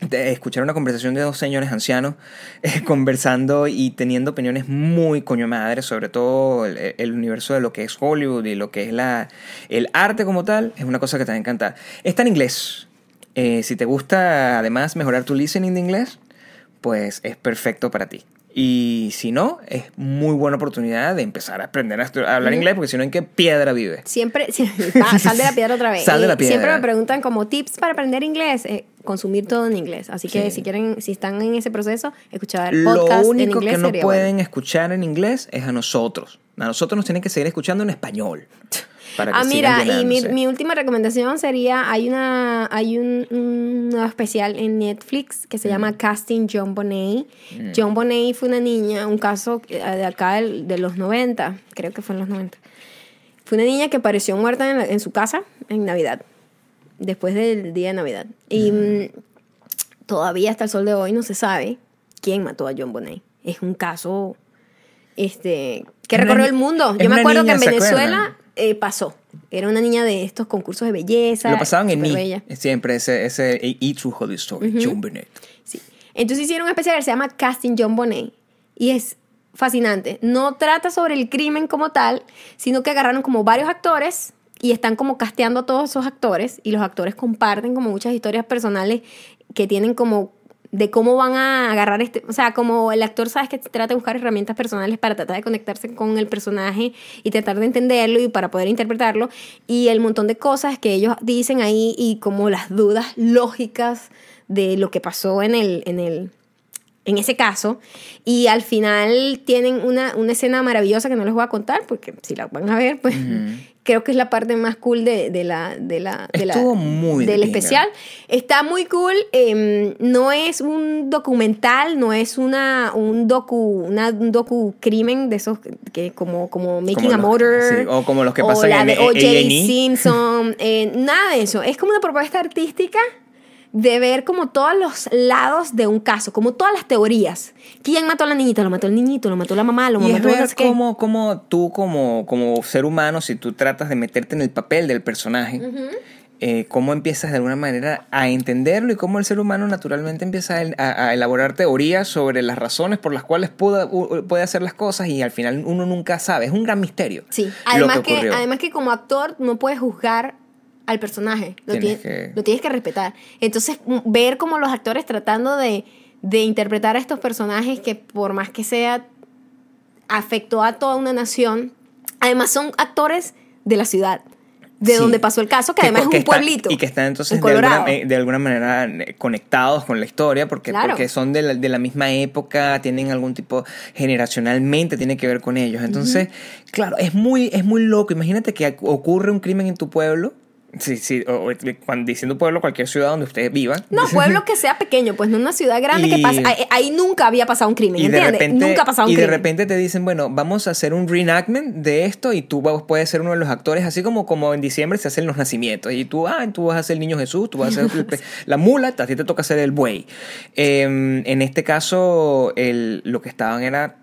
de escuchar una conversación de dos señores ancianos eh, conversando y teniendo opiniones muy coño madre sobre todo el, universo de lo que es Hollywood y lo que es la, el arte como tal, es una cosa que te va a. Está en inglés. Eh, si te gusta además mejorar tu listening de inglés, pues es perfecto para ti. Y si no, es muy buena oportunidad de empezar a aprender a, hablar inglés, porque si no, ¿en qué piedra vive? Siempre, va, sal de la piedra otra vez. Sal de la Eh, Siempre piedra. me preguntan como tips para aprender inglés, eh, consumir todo en inglés. Así que Sí. si quieren, si están en ese proceso, escuchar Lo podcast en único inglés que no pueden bueno. escuchar en inglés es a nosotros. A nosotros nos tienen que seguir escuchando en español. Para que Ah, mira, y mi, última recomendación sería, hay una hay un, un nuevo especial en Netflix que se llama Casting John Bonet. John Bonet fue una niña, un caso eh, de acá de los 90, creo que fue en los 90. Fue una niña que apareció muerta en, la- en su casa en Navidad, después del día de Navidad. Y mm, todavía hasta el sol de hoy no se sabe quién mató a John Bonet. Es un caso este, que recorrió el mundo. Yo me acuerdo que en ¿se Venezuela? Eh, pasó. Era una niña de estos concursos de belleza. Lo pasaban en. E! Siempre ese, ese E! True Holly Story, John Burnett. Sí. Entonces hicieron un especial que se llama Casting John Bonet. Y es fascinante. No trata sobre el crimen como tal, sino que agarraron como varios actores y están como casteando a todos esos actores. Y los actores comparten como muchas historias personales que tienen como de cómo van a agarrar este, o sea, como el actor sabes que trata de buscar herramientas personales para tratar de conectarse con el personaje y tratar de entenderlo y para poder interpretarlo y el montón de cosas que ellos dicen ahí y como las dudas lógicas de lo que pasó en el en el en ese caso y al final tienen una, una escena maravillosa que no les voy a contar porque si la van a ver pues creo que es la parte más cool de, de la de la, de la- muy de del especial está muy cool eh, no es un documental no es una un docu una, un docu crimen de esos que como como Making a los- Motor sí, o como los que o pasan la en de A- O.J. A&E. Simpson eh, nada de eso es como una propuesta artística de ver como todos los lados de un caso, como todas las teorías. ¿Quién mató a la niñita? ¿Lo mató el niñito? ¿Lo mató la mamá? ¿Lo Y es mató no ver cómo, cómo tú como, como ser humano, si tú tratas de meterte en el papel del personaje, eh, cómo empiezas de alguna manera a entenderlo y cómo el ser humano naturalmente empieza a, elaborar teorías sobre las razones por las cuales pudo- puede hacer las cosas y al final uno nunca sabe. Es un gran misterio. Sí, lo además que que, ocurrió. además que como actor no puedes juzgar al personaje, lo Tienes que- lo tienes que respetar. Entonces, ver como los actores tratando de, de interpretar a estos personajes que por más que sea, afectó a toda una nación, además son actores de la ciudad. de Sí. donde pasó el caso, que, Que además es un está- pueblito. y que están entonces en de alguna, de alguna manera eh, conectados con la historia, porque, Claro. porque son de la, de la misma época, tienen algún tipo, generacionalmente tiene que ver con ellos. Entonces, claro, es muy, es muy loco. Imagínate que ocurre un crimen en tu pueblo. Sí, sí, o- cuando diciendo pueblo, cualquier ciudad donde ustedes vivan. No, pueblo que sea pequeño, pues no una ciudad grande que Y- pasa. Ahí, ahí nunca había pasado un crimen, Y de ¿entiendes? repente, nunca ha pasado un y de crimen. repente te dicen, bueno, vamos a hacer un reenactment de esto y tú vas- puedes ser uno de los actores, así como, como en diciembre se hacen los nacimientos. Y tú, ah, tú vas a ser el niño Jesús, tú vas a ser la mula, a ti te toca ser el buey. Em, en este caso, el, lo que estaban era,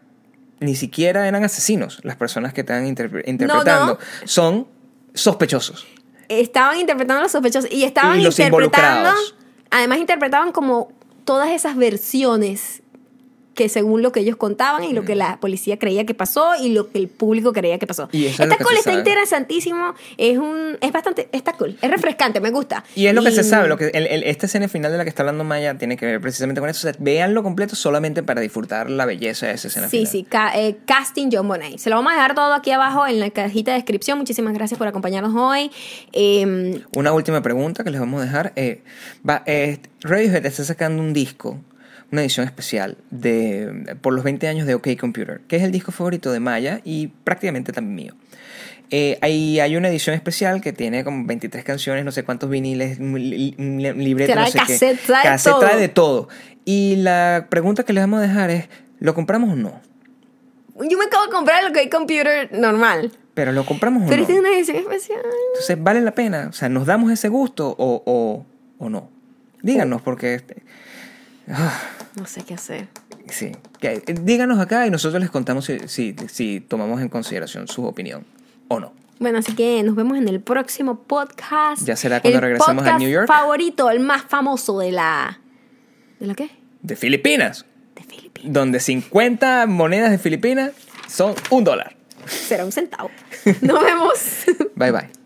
ni siquiera eran asesinos las personas que estaban interpre- interpretando. Son sospechosos. Estaban interpretando a los sospechosos y estaban Y los interpretando. Además, interpretaban como todas esas versiones que según lo que ellos contaban y lo que la policía creía que pasó y lo que el público creía que pasó. Y eso es lo Está sabe. interesantísimo, es un es bastante está cool, es refrescante, me gusta. Y es lo que se sabe, lo que el, el- esta escena final de la que está hablando Maya tiene que ver precisamente con eso. O sea, véanlo completo solamente para disfrutar la belleza de esa escena Sí, final. sí, ca- eh, casting John Bonet. Se lo vamos a dejar todo aquí abajo en la cajita de descripción. Muchísimas gracias por acompañarnos hoy. Eh, Una última pregunta que les vamos a dejar. eh, va, eh, Radiohead está sacando un disco, una edición especial de por los 20 años de OK Computer, que es el disco favorito de Maya y prácticamente también mío. Eh, hay, hay una edición especial que tiene como 23 canciones, no sé cuántos viniles, un li- un li- un libreto, Trae no sé qué. cassette, trae Cassette todo. trae de todo. Y la pregunta que les vamos a dejar es, ¿lo compramos o no? yo me acabo de comprar el OK Computer normal. Pero ¿lo compramos o Pero no? es una edición especial. Entonces, ¿vale la pena? O sea, ¿nos damos ese gusto o, o, o no? Díganos, porque... este, ah, No sé qué hacer. sí. Eh, díganos acá y nosotros les contamos si, si, si tomamos en consideración su opinión o no. Bueno, así que nos vemos en el próximo podcast. Ya será cuando El regresemos a New York. favorito, el más famoso de la... ¿De la qué? De Filipinas, De Filipinas. donde 50 monedas de Filipinas son un dólar. Será un centavo. Nos vemos. Bye. Bye.